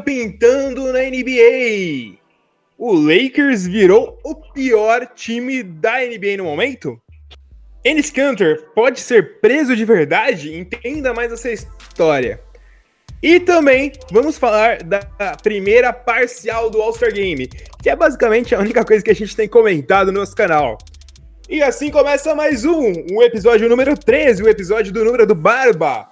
pintando na NBA. O Lakers virou o pior time da NBA no momento? Enes Kanter pode ser preso de verdade? Entenda mais essa história. E também vamos falar da primeira parcial do All-Star Game, que é basicamente a única coisa que a gente tem comentado no nosso canal. E assim começa mais um, o episódio número 13, o episódio do número do Barba.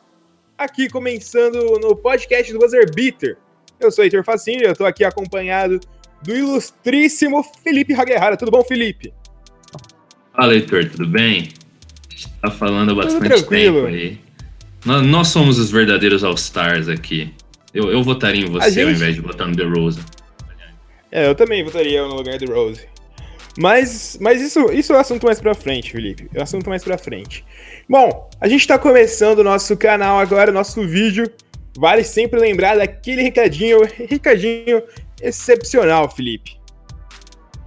Aqui começando no podcast do Buzzer Beater. Eu sou Heitor Facinho e eu tô aqui acompanhado do ilustríssimo Felipe Haguerrara. Tudo bom, Felipe? Fala, Heitor, tudo bem? A gente tá falando há bastante tempo aí. Nós, nós somos os verdadeiros All-Stars aqui. Eu, eu votaria em você gente... ao invés de votar no The Rose. É, eu também votaria no lugar do Rose. Mas, mas isso, isso é assunto mais pra frente, Felipe. É assunto mais pra frente. Bom, a gente tá começando o nosso canal agora, nosso vídeo. Vale sempre lembrar daquele recadinho, recadinho excepcional, Felipe.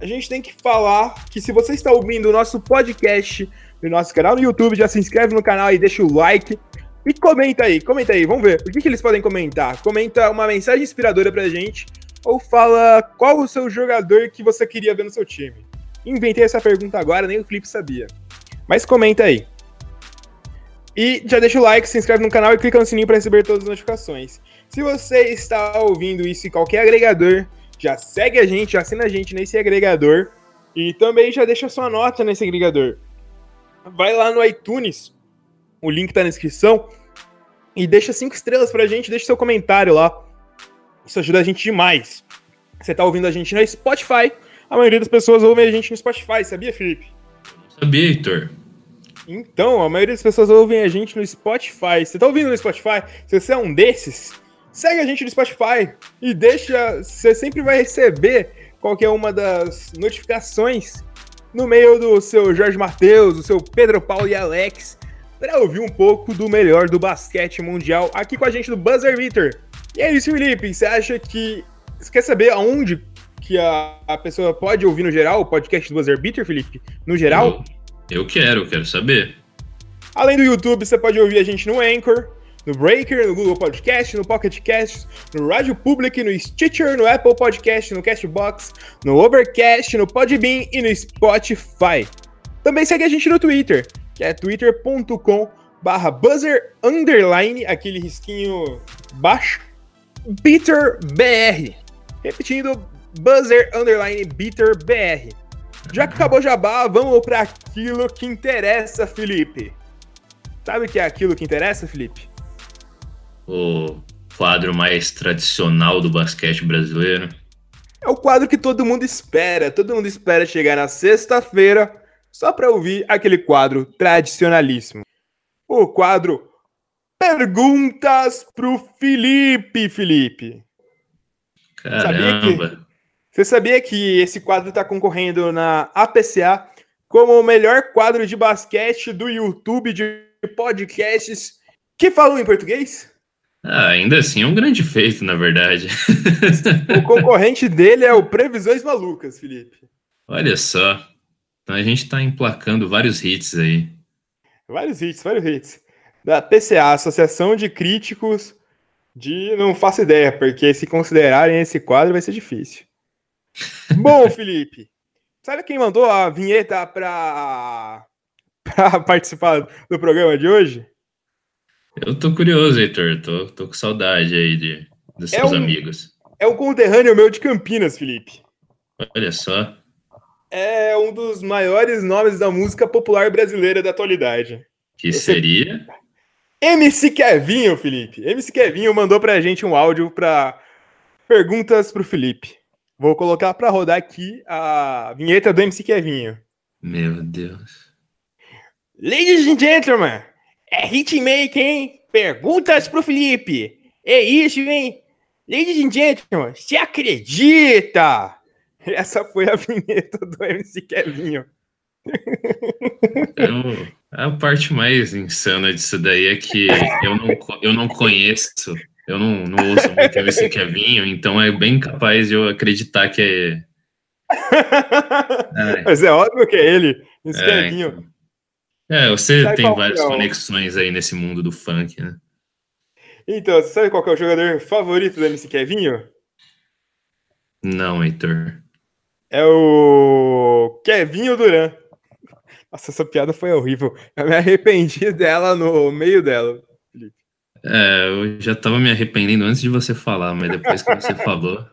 A gente tem que falar que se você está ouvindo o nosso podcast no nosso canal no YouTube, já se inscreve no canal e deixa o like. E comenta aí, comenta aí, vamos ver. O que, que eles podem comentar? Comenta uma mensagem inspiradora pra gente ou fala qual o seu jogador que você queria ver no seu time. Inventei essa pergunta agora, nem o Felipe sabia. Mas comenta aí. E já deixa o like, se inscreve no canal e clica no sininho para receber todas as notificações. Se você está ouvindo isso em qualquer agregador, já segue a gente, já assina a gente nesse agregador e também já deixa sua nota nesse agregador. Vai lá no iTunes, o link tá na descrição, e deixa cinco estrelas pra gente, deixa seu comentário lá. Isso ajuda a gente demais. Você tá ouvindo a gente no Spotify, a maioria das pessoas ouve a gente no Spotify, sabia, Felipe? Sabia, Heitor. Então, a maioria das pessoas ouvem a gente no Spotify. Você tá ouvindo no Spotify? Se você é um desses, segue a gente no Spotify e deixa. Você sempre vai receber qualquer uma das notificações no meio do seu Jorge Matheus, do seu Pedro Paulo e Alex, para ouvir um pouco do melhor do basquete mundial aqui com a gente do Buzzer Beater. E é isso, Felipe. Você acha que. Você quer saber aonde que a, a pessoa pode ouvir no geral o podcast do Buzzer Beater, Felipe? No geral? Eu, eu quero, quero saber. Além do YouTube, você pode ouvir a gente no Anchor, no Breaker, no Google Podcast, no Pocket Cast, no Rádio Public, no Stitcher, no Apple Podcast, no Castbox, no Overcast, no Podbean e no Spotify. Também segue a gente no Twitter, que é twitter.com barra buzzer underline, aquele risquinho baixo, BitterBR. Repetindo, buzzer underline BitterBR. Já que acabou jabá, vamos para aquilo que interessa, Felipe. Sabe o que é aquilo que interessa, Felipe? o quadro mais tradicional do basquete brasileiro? É o quadro que todo mundo espera. Todo mundo espera chegar na sexta-feira só para ouvir aquele quadro tradicionalíssimo. O quadro Perguntas pro Felipe, Felipe. Caramba. Sabia que, você sabia que esse quadro está concorrendo na APCA como o melhor quadro de basquete do YouTube de podcasts que falam em português? Ah, ainda assim é um grande feito, na verdade. o concorrente dele é o Previsões Malucas, Felipe. Olha só. Então a gente está emplacando vários hits aí. Vários hits, vários hits. Da PCA, Associação de Críticos de. Não faço ideia, porque se considerarem esse quadro vai ser difícil. Bom, Felipe, sabe quem mandou a vinheta para participar do programa de hoje? Eu tô curioso, Heitor. Tô, tô com saudade aí de, dos é seus um, amigos. É um conterrâneo meu de Campinas, Felipe. Olha só. É um dos maiores nomes da música popular brasileira da atualidade. Que Esse seria? É... MC Kevinho, Felipe. MC Kevinho mandou pra gente um áudio para perguntas pro Felipe. Vou colocar para rodar aqui a vinheta do MC Kevinho. Meu Deus. Ladies and gentlemen, é hitmaker, hein? Perguntas pro Felipe. É isso, hein? Ladies and gentlemen, se acredita? Essa foi a vinheta do MC Kevinho. Eu, a parte mais insana disso daí é que eu não, eu não conheço, eu não, não ouço muito MC Kevinho, então é bem capaz de eu acreditar que é. Mas é óbvio que é ele, MC é, Kevinho. Então. É, você Sabe tem várias é conexões aí nesse mundo do funk, né? Então, você sabe qual é o jogador favorito do MC Kevinho? Não, Heitor. É o Kevinho Duran. Nossa, essa piada foi horrível. Eu me arrependi dela no meio dela. É, eu já tava me arrependendo antes de você falar, mas depois que você falou,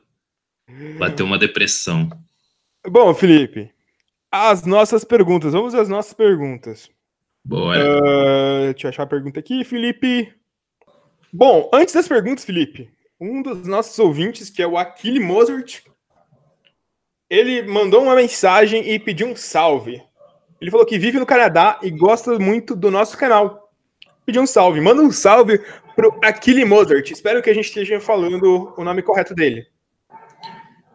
bateu uma depressão. Bom, Felipe, as nossas perguntas. Vamos às nossas perguntas. Boa. Uh, deixa eu achar a pergunta aqui, Felipe. Bom, antes das perguntas, Felipe, um dos nossos ouvintes, que é o Aquile Mozart, ele mandou uma mensagem e pediu um salve. Ele falou que vive no Canadá e gosta muito do nosso canal. Pediu um salve. Manda um salve pro Aquile Mozart. Espero que a gente esteja falando o nome correto dele.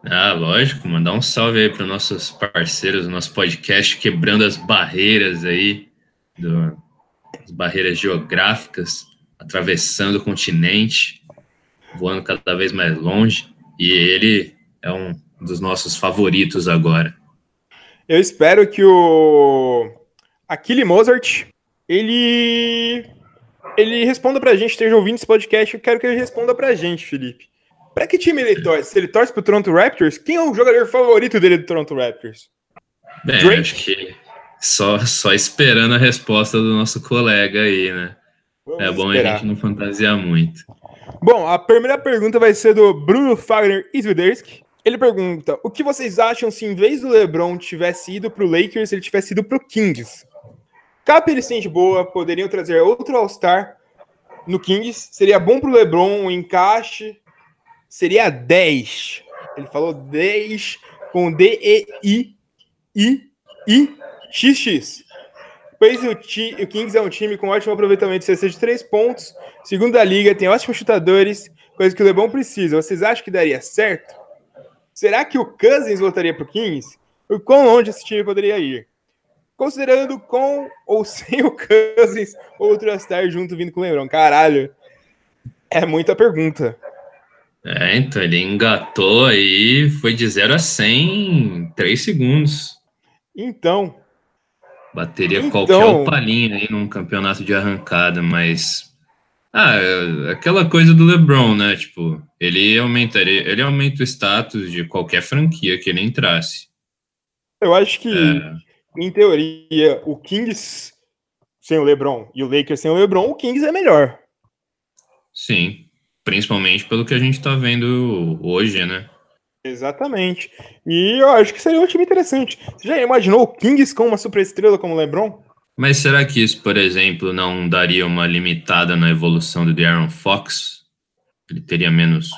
Ah, lógico. Mandar um salve aí para nossos parceiros do nosso podcast, quebrando as barreiras aí, do, as barreiras geográficas, atravessando o continente, voando cada vez mais longe. E ele é um dos nossos favoritos agora. Eu espero que o Aquile Mozart ele ele responda pra gente, esteja ouvindo esse podcast, eu quero que ele responda pra gente, Felipe. Pra que time ele torce? Se ele torce pro Toronto Raptors, quem é o jogador favorito dele do Toronto Raptors? Bem, Drake? acho que só, só esperando a resposta do nosso colega aí, né? Vamos é bom esperar. a gente não fantasiar muito. Bom, a primeira pergunta vai ser do Bruno Fagner Isviderski. Ele pergunta: o que vocês acham se em vez do LeBron tivesse ido para o Lakers, ele tivesse ido para o Cap ele sente boa, poderiam trazer outro All-Star no Kings. Seria bom para o LeBron, o encaixe seria 10. Ele falou 10 com D-E-I-I-I-X-X. Pois o, o Kings é um time com ótimo aproveitamento de cesta de 3 pontos, segundo a liga, tem ótimos chutadores, coisa que o LeBron precisa. Vocês acham que daria certo? Será que o Cousins voltaria para o Kings? O quão longe esse time poderia ir? Considerando com ou sem o Cousins, outro All-Star junto vindo com o LeBron. Caralho, é muita pergunta. É, então ele engatou aí, foi de 0 a 100 em 3 segundos. Então. Bateria então, qualquer palhinha aí num campeonato de arrancada, mas ah, aquela coisa do LeBron, né? Tipo, ele aumentaria, ele aumenta o status de qualquer franquia que ele entrasse. Eu acho que, é... em teoria, o Kings sem o LeBron e o Lakers sem o LeBron, o Kings é melhor. Sim, principalmente pelo que a gente tá vendo hoje, né? Exatamente. E eu acho que seria um time interessante. Você já imaginou o Kings com uma superestrela como o LeBron? Mas será que isso, por exemplo, não daria uma limitada na evolução do De'Aaron Fox? Ele teria menos,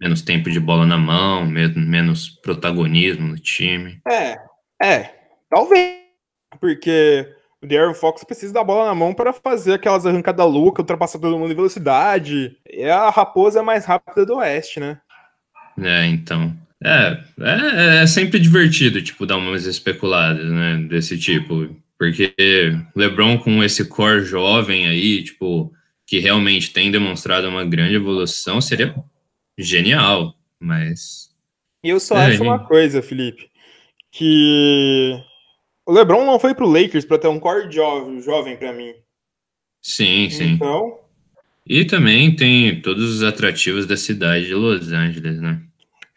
menos tempo de bola na mão, menos protagonismo no time? É, é, talvez. Porque o De'Aaron Fox precisa da bola na mão para fazer aquelas arrancadas loucas, ultrapassar todo mundo em velocidade. É a raposa mais rápida do Oeste, né? É, então. É, é, é sempre divertido, tipo, dar umas especuladas, né, desse tipo. Porque LeBron com esse core jovem aí, tipo, que realmente tem demonstrado uma grande evolução, seria genial, mas... Eu só é, acho gente... uma coisa, Felipe, que o LeBron não foi pro Lakers para ter um core jovem, jovem para mim. Sim, sim. Então... E também tem todos os atrativos da cidade de Los Angeles, né?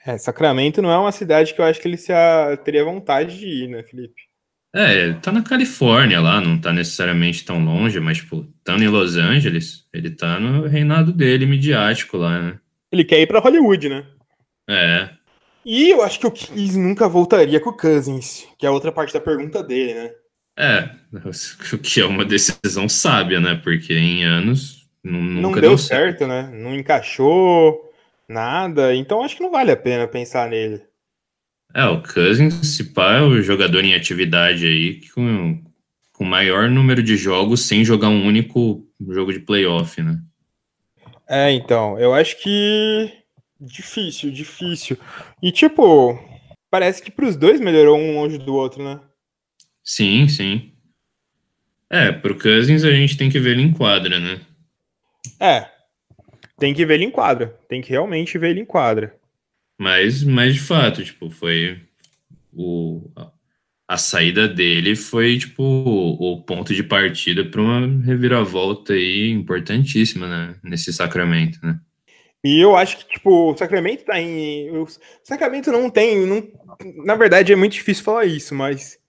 É, Sacramento não é uma cidade que eu acho que ele se a... teria vontade de ir, né, Felipe? É, tá na Califórnia lá, não tá necessariamente tão longe, mas, tipo, estando em Los Angeles, ele tá no reinado dele midiático lá, né? Ele quer ir pra Hollywood, né? É. E eu acho que o Kiss nunca voltaria com o Cousins, que é outra parte da pergunta dele, né? É, o que é uma decisão sábia, né? Porque em anos nunca não deu, deu certo, certo, né? Não encaixou nada, então acho que não vale a pena pensar nele. É, o Cousins, se pá, é o jogador em atividade aí com, com maior número de jogos sem jogar um único jogo de playoff, né? É, então, eu acho que difícil, difícil. E tipo, parece que pros dois melhorou um longe do outro, né? Sim, sim. É, pro Cousins a gente tem que ver ele em quadra, né? É, tem que ver ele em quadra. Tem que realmente ver ele em quadra. Mas, mas de fato, tipo, foi o, a saída dele foi, tipo, o ponto de partida para uma reviravolta aí importantíssima, né? Nesse Sacramento, né? E eu acho que, tipo, o Sacramento tá em. O Sacramento não tem. Não... Na verdade, é muito difícil falar isso, mas.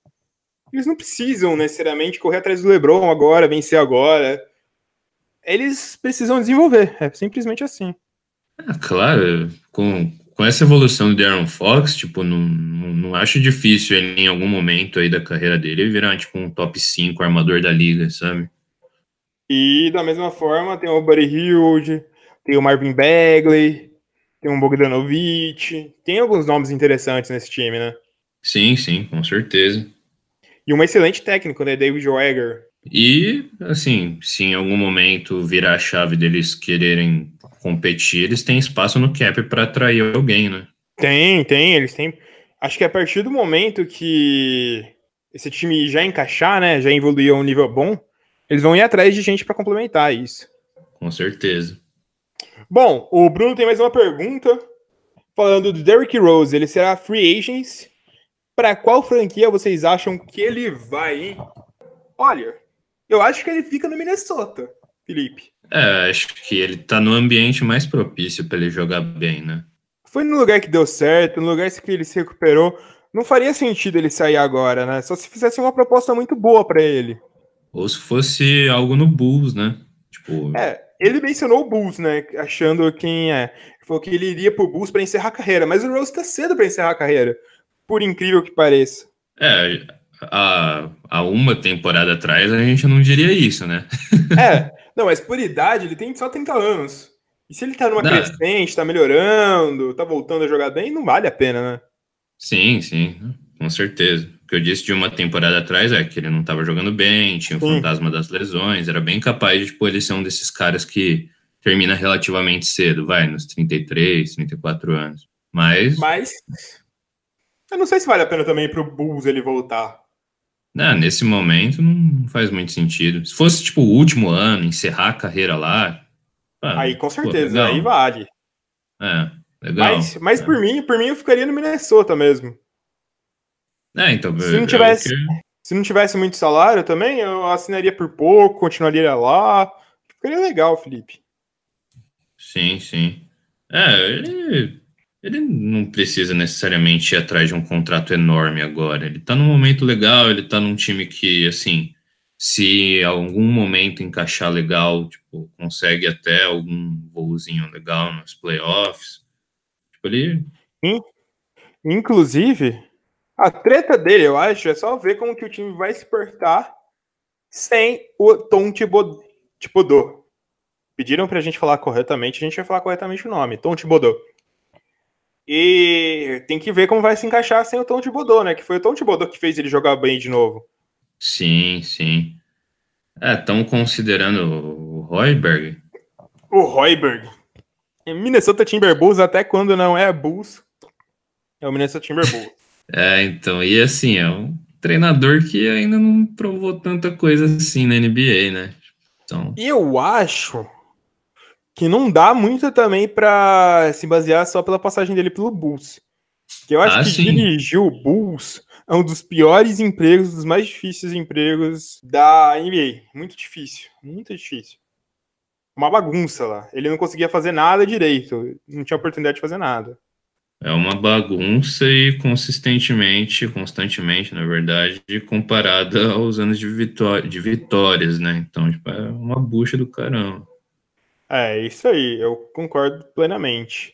Eles não precisam necessariamente correr atrás do LeBron agora, vencer agora. Eles precisam desenvolver. É simplesmente assim. É, claro, com, com essa evolução do Aaron Fox, tipo, não, não, não, acho difícil ele, em algum momento aí da carreira dele, virar, tipo, um top 5 armador da liga, sabe? E da mesma forma, tem o Buddy Hilde, tem o Marvin Bagley, tem o Bogdanovich, tem alguns nomes interessantes nesse time, né? Sim, sim, com certeza. E um excelente técnico, né? David Wagger. E, assim, se em algum momento virar a chave deles quererem competir, eles têm espaço no cap para atrair alguém, né? Tem, tem, eles têm. Acho que a partir do momento que esse time já encaixar, né, já evoluir a um nível bom, eles vão ir atrás de gente para complementar isso. Com certeza. Bom, o Bruno tem mais uma pergunta falando do Derrick Rose. Ele será free agent? Para qual franquia vocês acham que ele vai, hein? Olha, eu acho que ele fica no Minnesota, Felipe. É, acho que ele tá no ambiente mais propício para ele jogar bem, né? Foi no lugar que deu certo, no lugar que ele se recuperou. Não faria sentido ele sair agora, né? Só se fizesse uma proposta muito boa para ele. Ou se fosse algo no Bulls, né? Tipo... É, ele mencionou o Bulls, né? Achando quem é. Ele falou que ele iria pro Bulls para encerrar a carreira, mas o Rose tá cedo para encerrar a carreira. Por incrível que pareça. É, há, há uma temporada atrás a gente não diria isso, né? é, não, mas por idade ele tem só 30 anos. E se ele tá numa não. crescente, tá melhorando, tá voltando a jogar bem, não vale a pena, né? Sim, sim, com certeza. O que eu disse de uma temporada atrás é que ele não tava jogando bem, tinha o sim. fantasma das lesões, era bem capaz de, tipo, ele ser um desses caras que termina relativamente cedo, vai, nos 33, 34 anos. Mas. Mas. Eu não sei se vale a pena também pro Bulls ele voltar. Não, nesse momento não faz muito sentido. Se fosse tipo o último ano, encerrar a carreira lá. aí com certeza, pô, aí vale. É, legal. Mas, mas é. por mim, por mim eu ficaria no Minnesota mesmo. É, então. Se não tivesse, que... se não tivesse muito salário também, eu assinaria por pouco, continuaria lá. Ficaria legal, Felipe. Sim, sim. É, ele ele não precisa necessariamente ir atrás de um contrato enorme agora. Ele tá num momento legal, ele tá num time que, assim, se em algum momento encaixar legal, tipo, consegue até algum voozinho legal nos playoffs. Tipo, ele. Inclusive, a treta dele, eu acho, é só ver como que o time vai se portar sem o Tom Thibodeau. Pediram pra gente falar corretamente, a gente vai falar corretamente o nome, Tom Thibodeau. E tem que ver como vai se encaixar sem o Tom Thibodeau, né? Que foi o Tom Thibodeau que fez ele jogar bem de novo. Sim, sim. É, estão considerando o Royberg? O Royberg. Minnesota Timberwolves, até quando não é Bulls, é o Minnesota Timberwolves. É, então, e assim, é um treinador que ainda não provou tanta coisa assim na NBA, né? Então... Eu acho que não dá muito também para se basear só pela passagem dele pelo Bulls. Que eu acho ah, que sim. dirigir o Bulls é um dos piores empregos, dos mais difíceis empregos da NBA. Muito difícil, muito difícil. Uma bagunça lá. Ele não conseguia fazer nada direito, não tinha oportunidade de fazer nada. É uma bagunça e consistentemente, constantemente, na verdade, comparada aos anos de, vitó de vitórias, né? Então, tipo, é uma bucha do caramba. É, isso aí, eu concordo plenamente.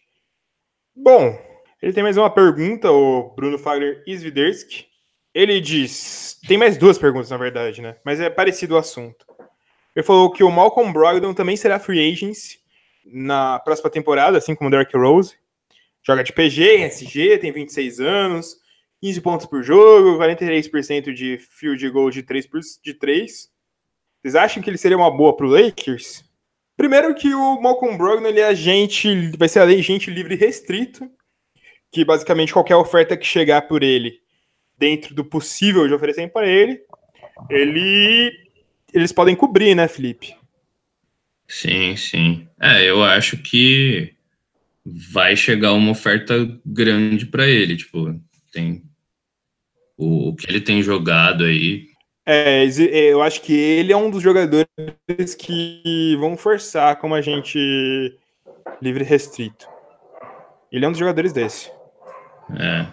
Bom, ele tem mais uma pergunta, o Bruno Fagner Isviderski. Ele diz: tem mais duas perguntas, na verdade, né? Mas é parecido o assunto. Ele falou que o Malcolm Brogdon também será free agent na próxima temporada, assim como o Derrick Rose. Joga de PG, SG, tem 26 anos, 15 pontos por jogo, 43% de field goal de 3, por, de 3. Vocês acham que ele seria uma boa para o Lakers? Primeiro que o Malcolm Brogdon ele é agente, vai ser agente livre restrito, que basicamente qualquer oferta que chegar por ele, dentro do possível de oferecer para ele, ele eles podem cobrir, né, Felipe? Sim, sim. É, eu acho que vai chegar uma oferta grande para ele, tipo, tem o, o que ele tem jogado aí. É, eu acho que ele é um dos jogadores que vão forçar como a gente livre restrito. Ele é um dos jogadores desse. É.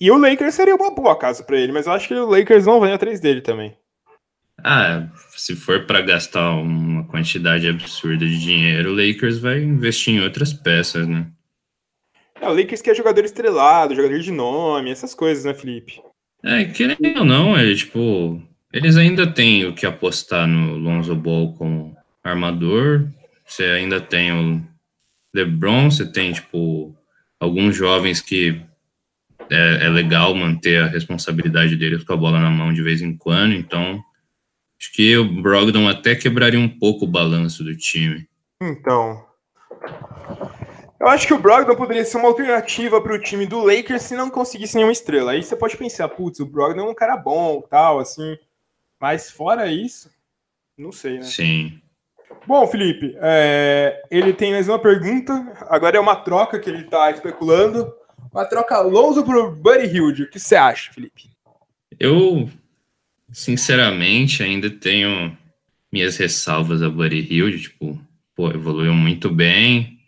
E o Lakers seria uma boa casa para ele, mas eu acho que o Lakers não vai atrás dele também. Ah, se for para gastar uma quantidade absurda de dinheiro, o Lakers vai investir em outras peças, né? É, o Lakers quer jogador estrelado, jogador de nome, essas coisas, né, Felipe? É, querendo ou não, é tipo. Eles ainda têm o que apostar no Lonzo Ball como armador. Você ainda tem o LeBron, você tem, tipo, alguns jovens que é, é legal manter a responsabilidade deles com a bola na mão de vez em quando. Então, acho que o Brogdon até quebraria um pouco o balanço do time. Então, eu acho que o Brogdon poderia ser uma alternativa para o time do Lakers se não conseguisse nenhuma estrela. Aí você pode pensar, putz, o Brogdon é um cara bom, tal, assim. Mas fora isso, não sei, né? Sim. Bom, Felipe, é, ele tem mais uma pergunta. Agora é uma troca que ele está especulando. Uma troca Alonso pro Buddy Hilde. O que você acha, Felipe? Eu, sinceramente, ainda tenho minhas ressalvas a Buddy Hilde. Tipo, pô, evoluiu muito bem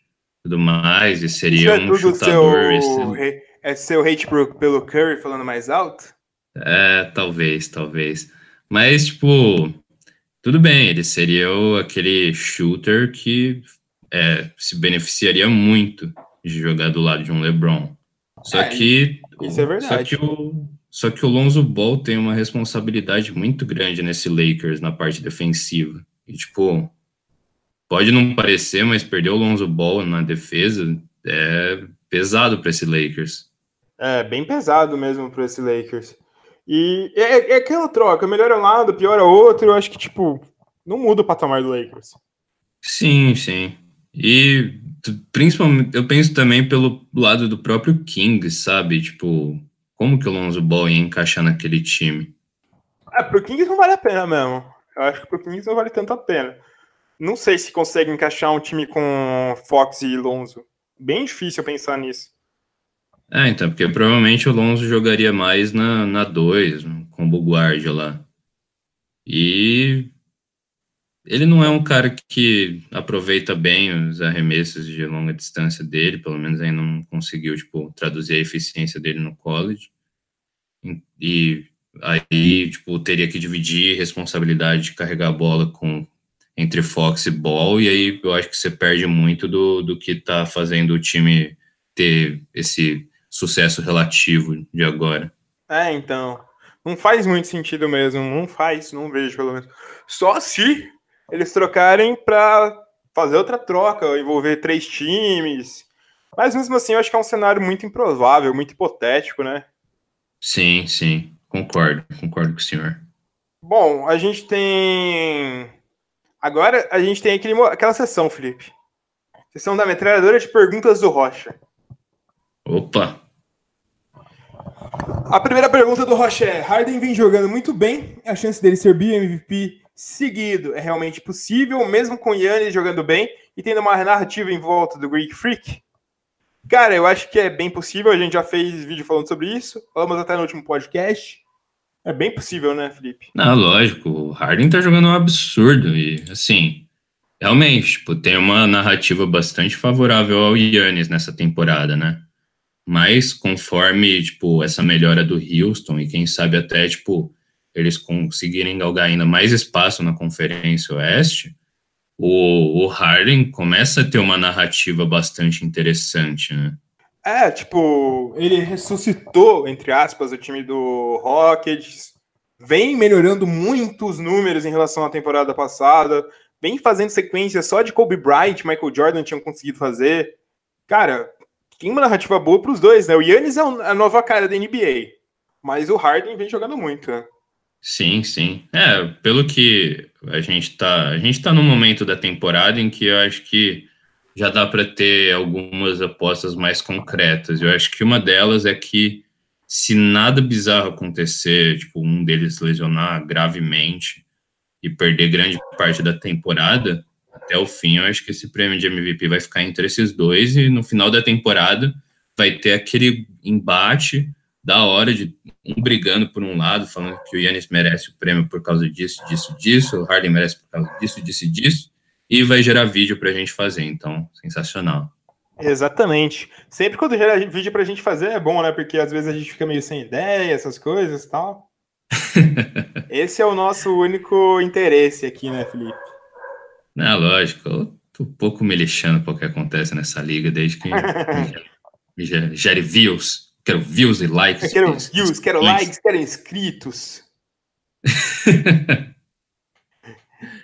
tudo mais, e seria é um chutador. Seu, é seu hate pro, pelo Curry falando mais alto? É, talvez, talvez. Mas, tipo, tudo bem, ele seria o, aquele shooter que é, se beneficiaria muito de jogar do lado de um LeBron. Só é, que. Isso é verdade. Só que, o, só que o Lonzo Ball tem uma responsabilidade muito grande nesse Lakers na parte defensiva. E, tipo, Pode não parecer, mas perder o Lonzo Ball na defesa é pesado para esse Lakers. É, bem pesado mesmo para esse Lakers. E é, é, aquela troca, melhor é um lado, pior é outro, eu acho que, tipo, não muda o patamar do Lakers. Sim, sim. E principalmente, eu penso também pelo lado do próprio King, sabe? Tipo, como que o Lonzo Ball ia encaixar naquele time? É, pro Kings não vale a pena mesmo. Eu acho que pro Kings não vale tanto a pena não sei se consegue encaixar um time com Fox e Lonzo. Bem difícil pensar nisso. É, então, porque provavelmente o Lonzo jogaria mais na 2, com o Buguard lá. E ele não é um cara que aproveita bem os arremessos de longa distância dele, pelo menos ainda não conseguiu, tipo, traduzir a eficiência dele no college. E aí, tipo, teria que dividir responsabilidade de carregar a bola com entre Fox e Ball, e aí eu acho que você perde muito do, do que está fazendo o time ter esse sucesso relativo de agora. É, então. Não faz muito sentido mesmo. Não faz, não vejo pelo menos. Só se eles trocarem para fazer outra troca, envolver três times. Mas mesmo assim, eu acho que é um cenário muito improvável, muito hipotético, né? Sim, sim. Concordo, concordo com o senhor. Bom, a gente tem Agora a gente tem aquele, aquela sessão, Felipe. Sessão da metralhadora de perguntas do Rocha. Opa! A primeira pergunta do Rocha é: Harden vem jogando muito bem, a chance dele ser MVP seguido é realmente possível, mesmo com Yannis jogando bem e tendo uma narrativa em volta do Greek Freak? Cara, eu acho que é bem possível, a gente já fez vídeo falando sobre isso, falamos até no último podcast. É bem possível, né, Felipe? Não, lógico. O Harden tá jogando um absurdo. E, assim, realmente, tipo, tem uma narrativa bastante favorável ao Yannis nessa temporada, né? Mas conforme, tipo, essa melhora do Houston e quem sabe até, tipo, eles conseguirem galgar ainda mais espaço na Conferência Oeste, o, o Harden começa a ter uma narrativa bastante interessante, né? É, tipo, ele ressuscitou, entre aspas, o time do Rockets, vem melhorando muito os números em relação à temporada passada, vem fazendo sequência só de Kobe Bryant, Michael Jordan tinham conseguido fazer. Cara, tem uma narrativa boa para os dois, né? O Yannis é a nova cara da NBA, mas o Harden vem jogando muito, né? Sim, sim. É, pelo que a gente tá, a gente tá num momento da temporada em que eu acho que já dá para ter algumas apostas mais concretas. Eu acho que uma delas é que se nada bizarro acontecer, tipo um deles lesionar gravemente e perder grande parte da temporada, até o fim, eu acho que esse prêmio de MVP vai ficar entre esses dois e no final da temporada vai ter aquele embate da hora de um brigando por um lado, falando que o Yannis merece o prêmio por causa disso, disso, disso, o Harden merece por causa disso, disso disso, e vai gerar vídeo para a gente fazer, então, sensacional. Exatamente. Sempre quando gera vídeo pra gente fazer é bom, né? Porque às vezes a gente fica meio sem ideia, essas coisas e tal. Esse é o nosso único interesse aqui, né, Felipe? Não, lógico. Eu tô um pouco me lixando para o que acontece nessa liga desde que me gere views. Quero views e likes. Eu quero views, quero likes, quero inscritos.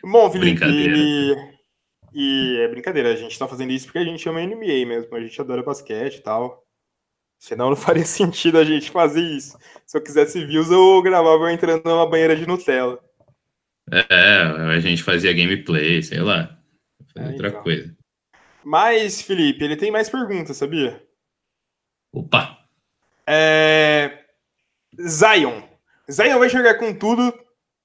Bom, Felipe, e, e, é brincadeira, a gente tá fazendo isso porque a gente ama NBA mesmo, a gente adora basquete e tal. Senão não faria sentido a gente fazer isso. Se eu quisesse views, eu gravava entrando numa banheira de Nutella. É, a gente fazia gameplay, sei lá. É, outra então. coisa. Mas, Felipe, ele tem mais perguntas, sabia? Opa! É... Zion. Zion vai jogar com tudo.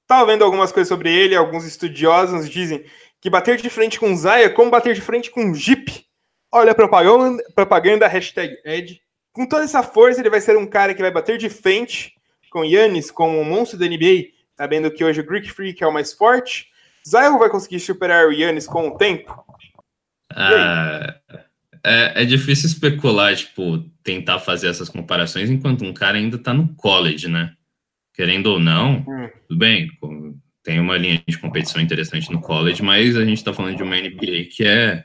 Tava vendo algumas coisas sobre ele, alguns estudiosos dizem que bater de frente com Zion é como bater de frente com Jeep. Olha a propaganda, propaganda hashtag Ed. Com toda essa força, ele vai ser um cara que vai bater de frente com Yannis como um monstro da NBA, sabendo que hoje o Greek Freak é o mais forte. Zion vai conseguir superar o Yannis com o tempo? Ah, é, é, difícil especular, tipo, tentar fazer essas comparações enquanto um cara ainda tá no college, né? Querendo ou não, hum. tudo bem, tem uma linha de competição interessante no college, mas a gente tá falando de uma NBA que é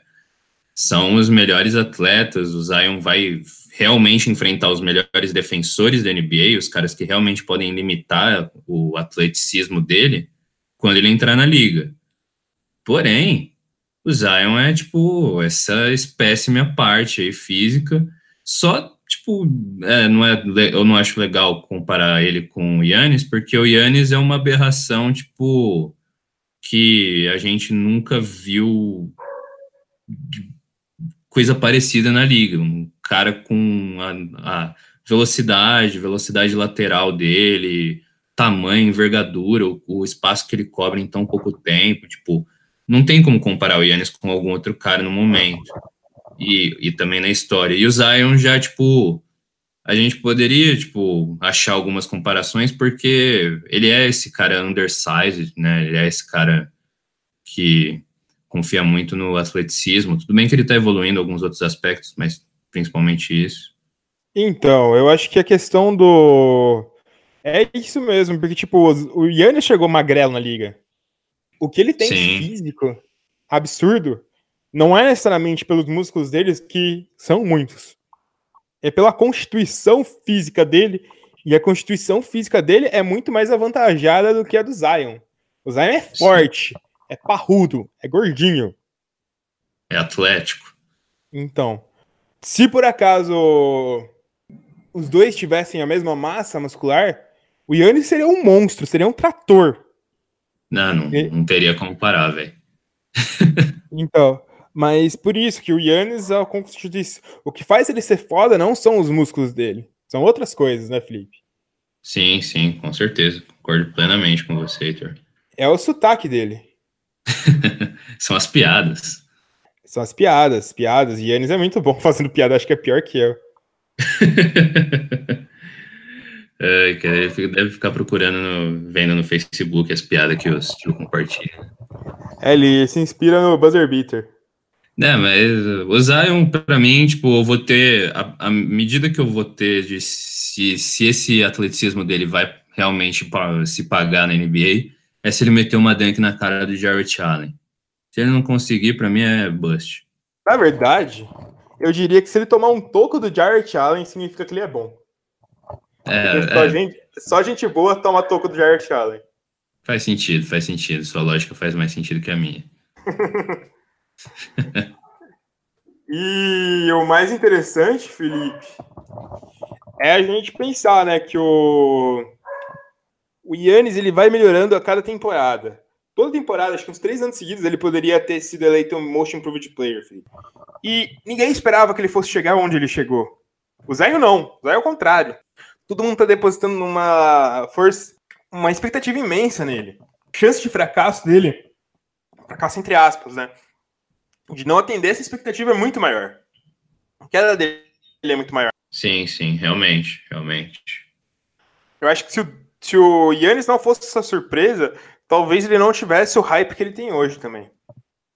são os melhores atletas, o Zion vai realmente enfrentar os melhores defensores da NBA, os caras que realmente podem limitar o atleticismo dele quando ele entrar na liga. Porém, o Zion é tipo essa espécime à parte aí física, só tipo, é, não é, eu não acho legal comparar ele com o Yannis, porque o Yannis é uma aberração, tipo, que a gente nunca viu coisa parecida na liga. Um cara com a, a velocidade, velocidade lateral dele, tamanho, envergadura, o, o, espaço que ele cobre em tão pouco tempo, tipo, não tem como comparar o Yannis com algum outro cara no momento. E, e também na história. E o Zion já, tipo, a gente poderia, tipo, achar algumas comparações, porque ele é esse cara undersized, né? Ele é esse cara que confia muito no atleticismo. Tudo bem que ele está evoluindo alguns outros aspectos, mas principalmente isso. Então, eu acho que a questão do. É isso mesmo, porque, tipo, o Yannis chegou magrelo na liga. O que ele tem Sim. físico absurdo não é necessariamente pelos músculos deles, que são muitos. É pela constituição física dele. E a constituição física dele é muito mais avantajada do que a do Zion. O Zion é forte. Sim é parrudo, é gordinho. É atlético. Então, se por acaso os dois tivessem a mesma massa muscular, o Yannis seria um monstro, seria um trator. Não, não, não teria como parar, velho. então, mas por isso que o Yannis, é o que faz ele ser foda não são os músculos dele, são outras coisas, né, Felipe? Sim, sim, com certeza. Concordo plenamente com você, Heitor. É o sotaque dele. São as piadas. São as piadas, piadas. E Yannis é muito bom fazendo piada, acho que é pior que eu. É, ele deve ficar procurando, no, vendo no Facebook as piadas que o tio compartilha. É, ele se inspira no Buzzer Beater. É, mas o Zion, pra mim, tipo, eu vou ter. A, a medida que eu vou ter de se, se esse atleticismo dele vai realmente se pagar na NBA, é se ele meter uma dunk na cara do Jarrett Allen. Se ele não conseguir, para mim é bust. Na verdade, eu diria que se ele tomar um toco do Jarrett Allen, significa que ele é bom. É, só, é... Gente, só gente boa toma toco do Jarrett Allen. Faz sentido, faz sentido. Sua lógica faz mais sentido que a minha. e o mais interessante, Felipe, é a gente pensar, né, que o o Yannis ele vai melhorando a cada temporada. Toda temporada, acho que uns três anos seguidos, ele poderia ter sido eleito um Most Improved Player. E ninguém esperava que ele fosse chegar onde ele chegou. O Zion não. O Zion é o contrário. Todo mundo está depositando uma força, uma expectativa imensa nele. Chance de fracasso dele, fracasso entre aspas, né? De não atender essa expectativa é muito maior. A queda dele é muito maior. Sim, sim, realmente, realmente. Eu acho que se o, se o Yannis não fosse essa surpresa, talvez ele não tivesse o hype que ele tem hoje também.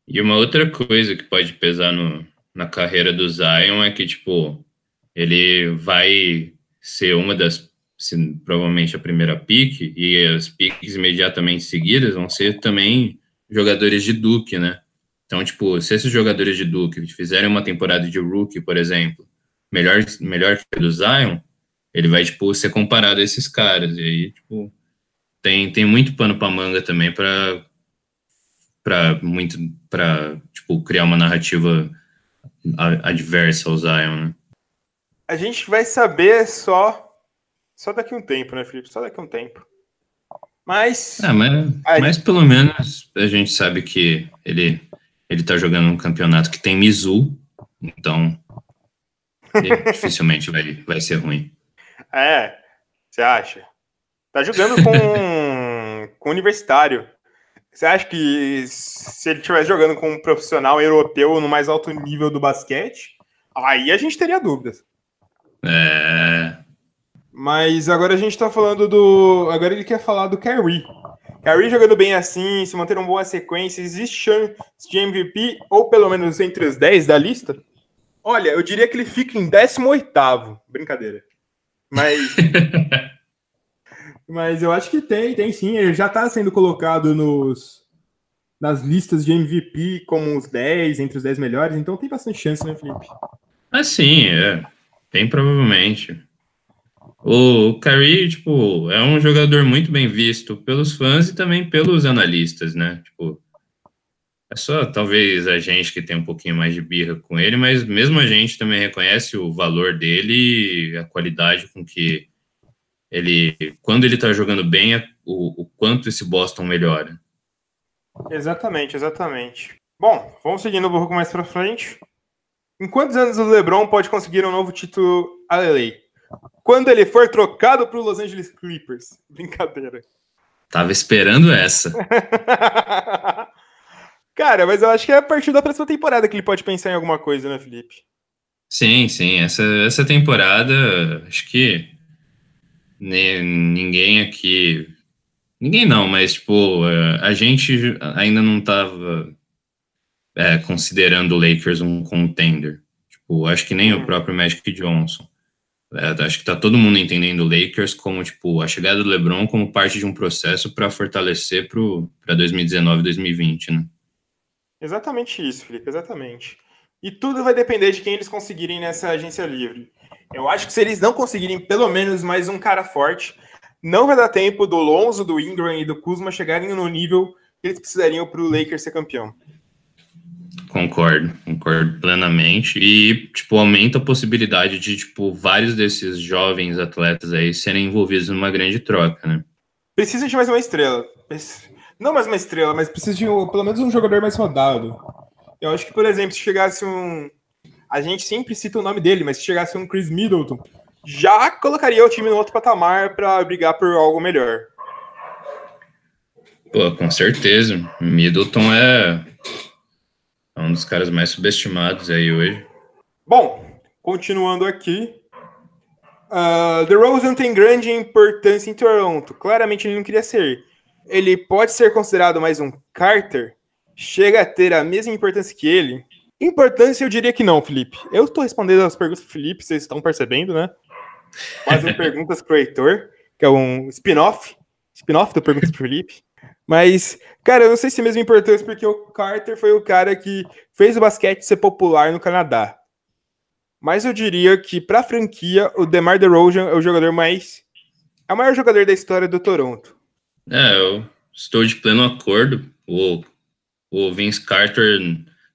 E uma outra coisa que pode pesar no, na carreira do Zion é que, tipo, ele vai ser uma das, se, provavelmente a primeira pick, e as picks imediatamente seguidas vão ser também jogadores de Duke, né? Então, tipo, se esses jogadores de Duke fizerem uma temporada de rookie, por exemplo, melhor, melhor que a do Zion, ele vai, tipo, ser comparado a esses caras. E aí, tipo, tem, tem muito pano para manga também para para muito para tipo criar uma narrativa adversa ao Zion, né? A gente vai saber só só daqui a um tempo, né, Felipe? Só daqui a um tempo. Mas, é, mas, mas pelo menos a gente sabe que ele ele tá jogando um campeonato que tem Mizu, então dificilmente vai, vai ser ruim. É, você acha? Tá jogando com, com universitário. Você acha que se ele estivesse jogando com um profissional europeu no mais alto nível do basquete, aí a gente teria dúvidas. É. Mas agora a gente tá falando do. Agora ele quer falar do Kyrie. Kyrie jogando bem assim, se manter uma boa sequência, existe chance de MVP, ou pelo menos entre os 10 da lista? Olha, eu diria que ele fica em 18. Brincadeira. Mas. Mas eu acho que tem, tem sim. Ele já está sendo colocado nos, nas listas de MVP como os 10, entre os 10 melhores, então tem bastante chance, né, Felipe? Ah, sim, é. Bem provavelmente. O Kyrie, tipo, é um jogador muito bem visto pelos fãs e também pelos analistas, né? Tipo, é só talvez a gente que tem um pouquinho mais de birra com ele, mas mesmo a gente também reconhece o valor dele e a qualidade com que ele, quando ele tá jogando bem, é o, o quanto esse Boston melhora. Exatamente, exatamente. Bom, vamos seguindo um pouco mais para frente. Em quantos anos o LeBron pode conseguir um novo título a LA? Quando ele for trocado para o Los Angeles Clippers. Brincadeira. Tava esperando essa. Cara, mas eu acho que é a partir da próxima temporada que ele pode pensar em alguma coisa, né, Felipe? Sim, sim. Essa, essa temporada, acho que ninguém aqui. Ninguém não, mas, tipo, é, a gente ainda não estava é, considerando o Lakers um contender. Tipo, acho que nem o uhum. próprio Magic Johnson. É, acho que tá todo mundo entendendo o Lakers como, tipo, a chegada do LeBron como parte de um processo para fortalecer para 2019 2020, né? Exatamente isso, Felipe, exatamente. E tudo vai depender de quem eles conseguirem nessa agência livre. Eu acho que se eles não conseguirem pelo menos mais um cara forte, não vai dar tempo do Lonzo, do Ingram e do Kuzma chegarem no nível que eles precisariam para o Lakers ser campeão. Concordo, concordo plenamente. E, tipo, aumenta a possibilidade de, tipo, vários desses jovens atletas aí serem envolvidos numa grande troca, né? Precisa de mais uma estrela. Não mais uma estrela, mas precisa de pelo menos um jogador mais rodado. Eu acho que, por exemplo, se chegasse um, a gente sempre cita o nome dele, mas se chegasse um Chris Middleton, já colocaria o time no outro patamar para brigar por algo melhor. Pô, com certeza. Middleton é um dos caras mais subestimados aí hoje. Bom, continuando aqui. Uh, The Rosen tem grande importância em Toronto. Claramente ele não queria ser. Ele pode ser considerado mais um Carter? Chega a ter a mesma importância que ele? Importância, eu diria que não, Felipe. Eu estou respondendo as perguntas do Felipe, vocês estão percebendo, né? Fazem perguntas pro Heitor, que é um spin-off. Spin-off do pro Felipe. Mas, cara, eu não sei se é mesmo importância, porque o Carter foi o cara que fez o basquete ser popular no Canadá. Mas eu diria que, para a franquia, o DeMar DeRozan é o jogador mais. É o maior jogador da história do Toronto. É, eu estou de pleno acordo. O, o Vince Carter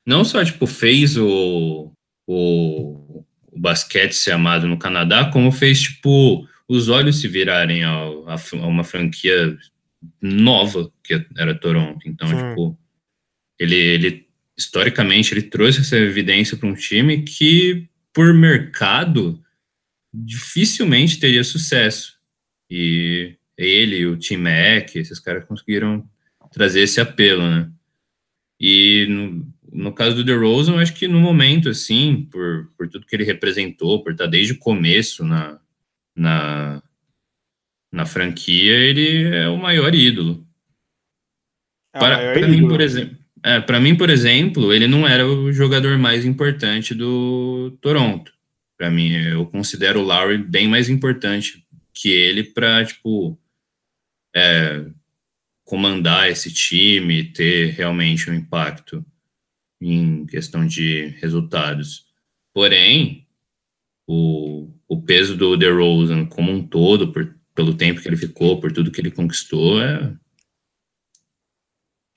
não só tipo fez o, o, o, basquete ser amado no Canadá, como fez tipo os olhos se virarem a, a, a uma franquia nova que era Toronto. Então, Sim. tipo, ele, ele historicamente ele trouxe essa evidência para um time que por mercado dificilmente teria sucesso. E ele, o Tim Mack, esses caras conseguiram trazer esse apelo, né? E no, no caso do DeRozan, eu acho que no momento, assim, por, por tudo que ele representou, por estar desde o começo na, na, na franquia, ele é o maior ídolo. É para, para mim, por exemplo, é, para mim, por exemplo, ele não era o jogador mais importante do Toronto. Para mim, eu considero o Lowry bem mais importante que ele para tipo é, comandar esse time, ter realmente um impacto em questão de resultados. Porém, o, o peso do DeRozan como um todo, por, pelo tempo que ele ficou, por tudo que ele conquistou, é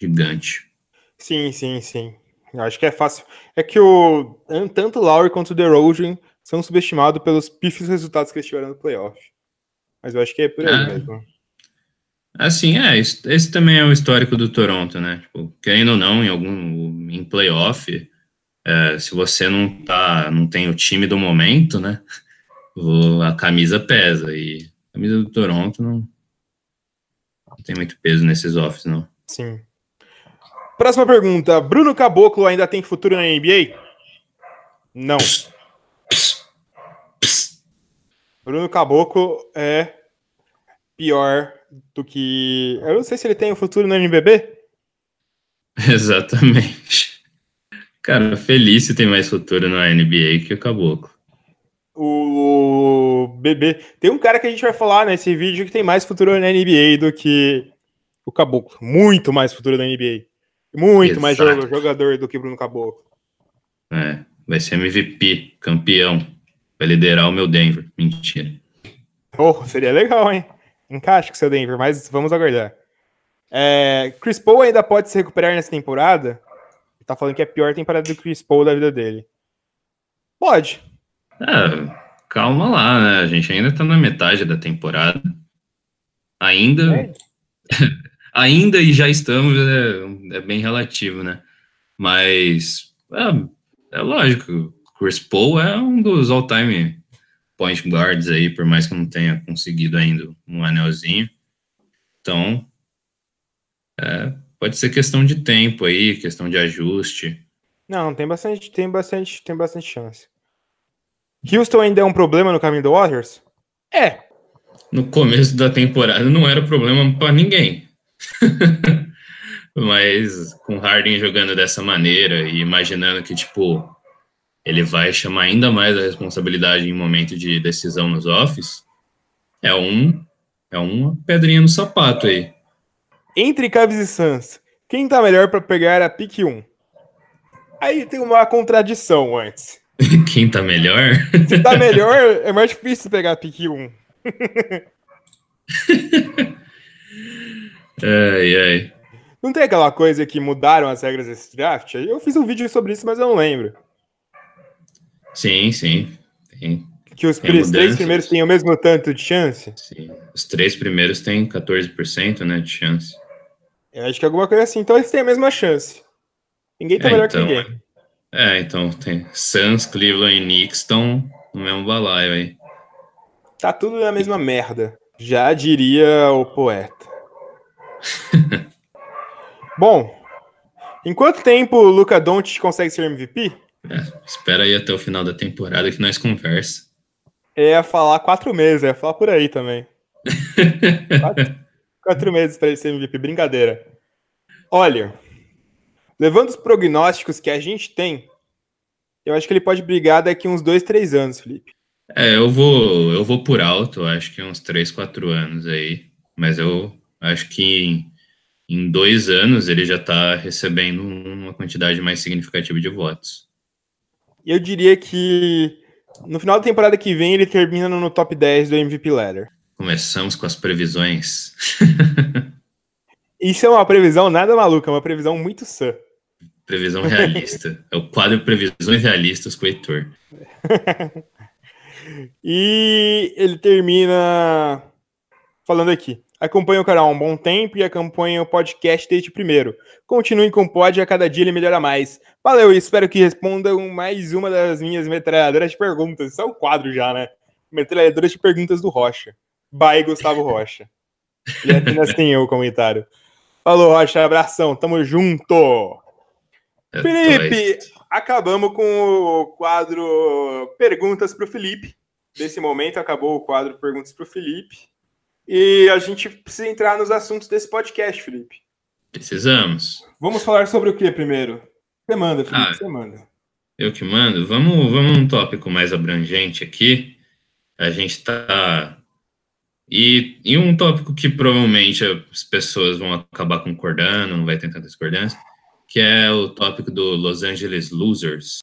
gigante. Sim, sim, sim. Eu acho que é fácil. É que o tanto o Lowry quanto o DeRozan são subestimados pelos pífios resultados que eles tiveram no playoff. Mas eu acho que é por aí é. mesmo. Assim, é, esse também é o histórico do Toronto, né? Tipo, querendo ou não, em algum em playoff, é, se você não tá, não tem o time do momento, né? A camisa pesa e a camisa do Toronto não, não tem muito peso nesses offs, não. Sim. Próxima pergunta: Bruno Caboclo ainda tem futuro na NBA? Não. Bruno Caboclo é pior do que. Eu não sei se ele tem um futuro no NBB. Exatamente. Cara, Felício tem mais futuro na NBA que o Caboclo. O bebê. Tem um cara que a gente vai falar nesse vídeo que tem mais futuro na NBA do que o Caboclo. Muito mais futuro na NBA. Muito Exato. mais jogador do que Bruno Caboclo. É, vai ser MVP, campeão. Vai liderar o meu Denver. Mentira. Oh, seria legal, hein? Encaixe com o seu Denver, mas vamos aguardar. É, Chris Paul ainda pode se recuperar nessa temporada? Tá falando que é a pior temporada do Chris Paul da vida dele. Pode. É, calma lá, né? A gente ainda tá na metade da temporada. Ainda. É. ainda e já estamos, é, é, bem relativo, né? Mas é, é lógico, Chris Paul é um dos all-time point guards aí, por mais que não tenha conseguido ainda um anelzinho. Então, é, pode ser questão de tempo aí, questão de ajuste. Não, tem bastante, tem bastante, tem bastante chance. Houston ainda é um problema no caminho do Warriors? É. No começo da temporada não era problema para ninguém. Mas com Harden jogando dessa maneira e imaginando que, tipo, ele vai chamar ainda mais a responsabilidade em momento de decisão nos offs, é um é uma pedrinha no sapato aí. Entre Cavs e Suns, quem tá melhor para pegar a pick 1? Aí tem uma contradição antes. quem tá melhor? Se tá melhor, é mais difícil pegar pick 1. ai, ai. Não tem aquela coisa que mudaram as regras desse draft? Eu fiz um vídeo sobre isso, mas eu não lembro. Sim, sim. Tem, que os tem três primeiros têm o mesmo tanto de chance? Sim. Os três primeiros têm 14% né, de chance. Eu acho que alguma coisa assim. Então eles têm a mesma chance. Ninguém tá é, melhor então, que ninguém. É, então tem Suns, Cleveland e Knicks estão no mesmo balaio aí. Tá tudo na mesma merda. Já diria o poeta. Bom, em quanto tempo o Luca Doncic consegue ser MVP? É, espera aí até o final da temporada que nós conversa. É falar quatro meses, ia falar por aí também. quatro, quatro meses para ele ser MVP, brincadeira. Olha, levando os prognósticos que a gente tem, eu acho que ele pode brigar daqui uns dois, três anos, Felipe. É, eu vou, eu vou por alto, acho que uns três, quatro anos aí. Mas eu acho que em, em dois anos ele já está recebendo uma quantidade mais significativa de votos. Eu diria que no final da temporada que vem ele termina no top 10 do MVP Ladder. Começamos com as previsões. Isso é uma previsão nada maluca, é uma previsão muito sã. Previsão realista. é o quadro Previsões Realistas com o Heitor. e ele termina falando aqui. Acompanhe o canal há um bom tempo e acompanhe o podcast desde o primeiro. Continuem com o pod a cada dia ele melhora mais. Valeu espero que respondam mais uma das minhas metralhadoras de perguntas. Isso é o quadro já, né? Metralhadoras de perguntas do Rocha. Bye, Gustavo Rocha. E apenas tem o comentário. Falou, Rocha, abração, tamo junto! É Felipe, acabamos com o quadro Perguntas para o Felipe. Nesse momento acabou o quadro Perguntas para o Felipe. E a gente precisa entrar nos assuntos desse podcast, Felipe. Precisamos. Vamos falar sobre o que primeiro? Você manda, Felipe, ah, você manda. Eu que mando? Vamos, vamos um tópico mais abrangente aqui. A gente está. E, e um tópico que provavelmente as pessoas vão acabar concordando, não vai ter tanta discordância, que é o tópico do Los Angeles Losers.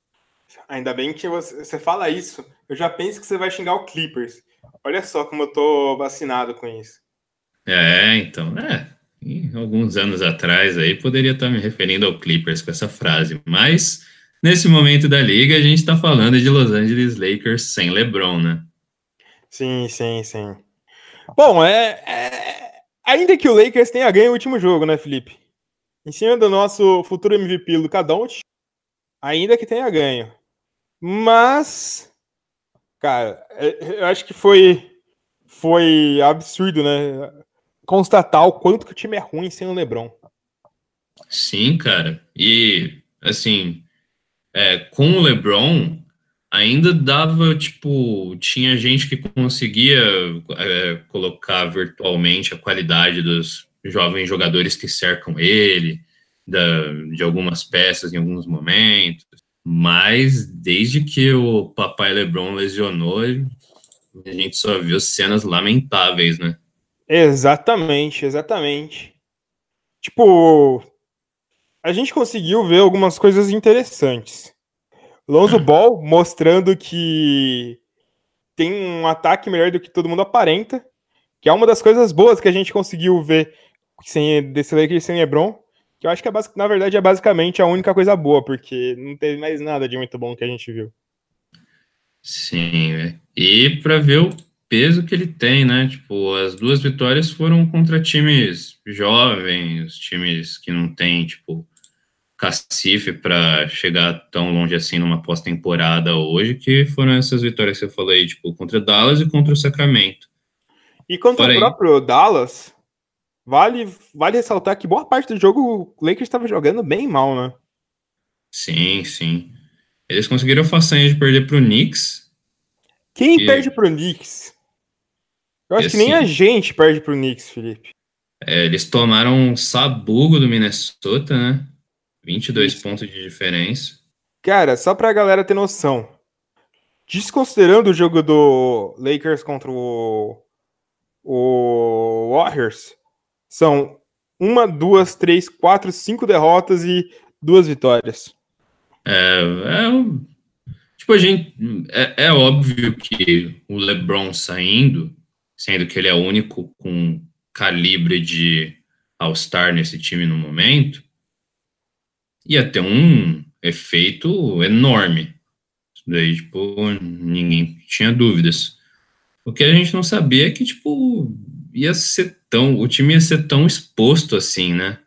Ainda bem que você, fala isso. Eu já penso que você vai xingar o Clippers. Olha só como eu tô vacinado com isso. É, então, é. alguns anos atrás aí poderia estar me referindo ao Clippers com essa frase, mas nesse momento da liga a gente está falando de Los Angeles Lakers sem LeBron, né? Sim, sim, sim. Bom, é, é, ainda que o Lakers tenha ganho o último jogo, né, Felipe? Em cima do nosso futuro MVP, Luca Doncic, ainda que tenha ganho. Mas Cara, é, eu acho que foi, foi absurdo, né? Constatar o quanto que o time é ruim sem o LeBron. Sim, cara. E, assim, é, com o LeBron, ainda dava, tipo, tinha gente que conseguia é, colocar virtualmente a qualidade dos jovens jogadores que cercam ele, da, de algumas peças em alguns momentos. Mas desde que o papai LeBron lesionou, a gente só viu cenas lamentáveis, né? Exatamente, exatamente. Tipo, a gente conseguiu ver algumas coisas interessantes. Lonzo. Ball mostrando que tem um ataque melhor do que todo mundo aparenta, que é uma das coisas boas que a gente conseguiu ver sem desse Lakers sem LeBron. Que eu acho que, é, na verdade, é basicamente a única coisa boa, porque não teve mais nada de muito bom que a gente viu. Sim, é. e para ver o peso que ele tem, né? Tipo, as duas vitórias foram contra times jovens, times que não tem, tipo, cacife para chegar tão longe assim numa pós-temporada hoje, que foram essas vitórias que eu falei, tipo, contra Dallas e contra o Sacramento. E contra Fora o próprio aí. Dallas, Vale, vale ressaltar que boa parte do jogo o Lakers estava jogando bem mal, né? Sim, sim. Eles conseguiram a façanha de perder pro Knicks. Quem e... perde pro Knicks? Eu acho que nem a assim, gente perde pro Knicks, Felipe. É, eles tomaram um sabugo do Minnesota, né? 22 Isso. pontos de diferença. Cara, só pra galera ter noção. Desconsiderando o jogo do Lakers contra o, o Warriors, são uma, duas, três, quatro, cinco derrotas e duas vitórias. É, é tipo, a gente. É, é, óbvio que o LeBron saindo, sendo que ele é o único com calibre de All-Star nesse time no momento, ia ter um efeito enorme. Daí, tipo, ninguém tinha dúvidas. O que a gente não sabia é que, tipo, ia ser tão. O time ia ser tão exposto assim, né?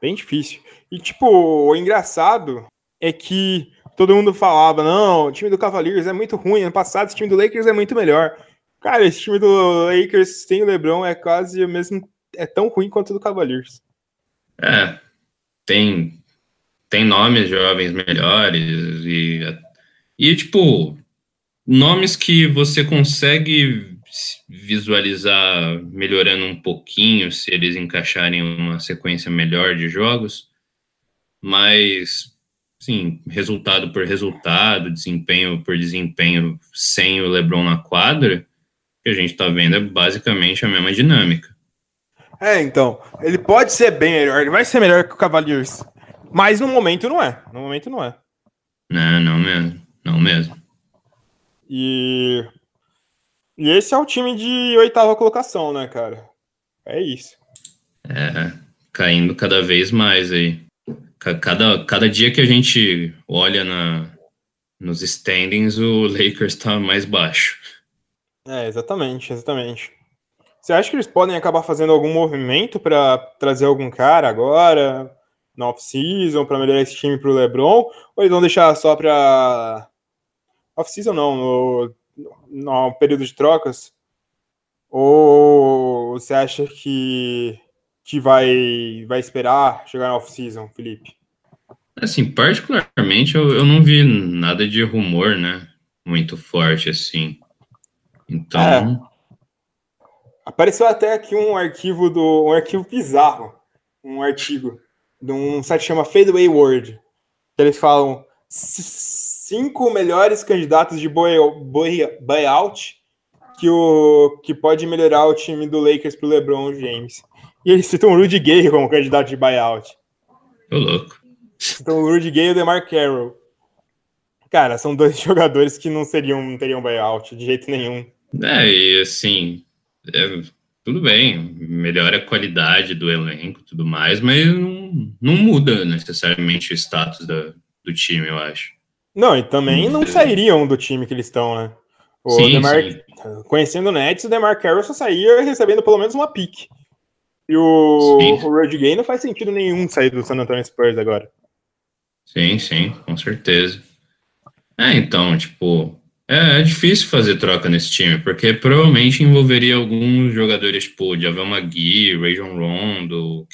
Bem difícil. E, tipo, o engraçado é que todo mundo falava: não, o time do Cavaliers é muito ruim. Ano passado, esse time do Lakers é muito melhor. Cara, esse time do Lakers sem o LeBron é quase o mesmo. É tão ruim quanto o do Cavaliers. É. Tem. Tem nomes jovens melhores e. E, tipo, nomes que você consegue visualizar melhorando um pouquinho se eles encaixarem uma sequência melhor de jogos, mas sim, resultado por resultado, desempenho por desempenho sem o LeBron na quadra, que a gente está vendo é basicamente a mesma dinâmica. É, então, ele pode ser bem melhor, ele vai ser melhor que o Cavaliers, mas no momento não é, no momento não é. Não, não mesmo, não mesmo. E e esse é o time de oitava colocação, né, cara? É isso. É, caindo cada vez mais aí. Cada, cada dia que a gente olha na, nos standings, o Lakers tá mais baixo. É, exatamente, exatamente. Você acha que eles podem acabar fazendo algum movimento para trazer algum cara agora, na off-season, para melhorar esse time pro LeBron? Ou eles vão deixar só para. Off-season não, no no período de trocas? Ou você acha que, que vai, vai esperar chegar na off-season, Felipe? Assim, particularmente, eu, eu não vi nada de rumor, né? Muito forte, assim. Então. É. Apareceu até aqui um arquivo do. um arquivo bizarro. Um artigo de um site que chama Fadeaway World. Eles falam cinco melhores candidatos de buyout que, o, que pode melhorar o time do Lakers pro LeBron James. E eles citam o Rudy Gay como candidato de buyout. Tô louco. Citam o Rudy Gay e o DeMar Carroll. Cara, são dois jogadores que não seriam, não teriam buyout de jeito nenhum. É, e assim, é, tudo bem, melhora a qualidade do elenco e tudo mais, mas não, não muda necessariamente o status da, do time, eu acho. Não, e também não sairiam do time que eles estão, né? O sim, Demar... sim. Conhecendo o Nets, o DeMar Carroll só saía recebendo pelo menos uma pique. E o, sim. o Rudy Gay não faz sentido nenhum sair do San Antonio Spurs agora. Sim, sim, com certeza. É, então, tipo, é, é, difícil fazer troca nesse time, porque provavelmente envolveria alguns jogadores, tipo, Javel McGee, Rajon Rondo,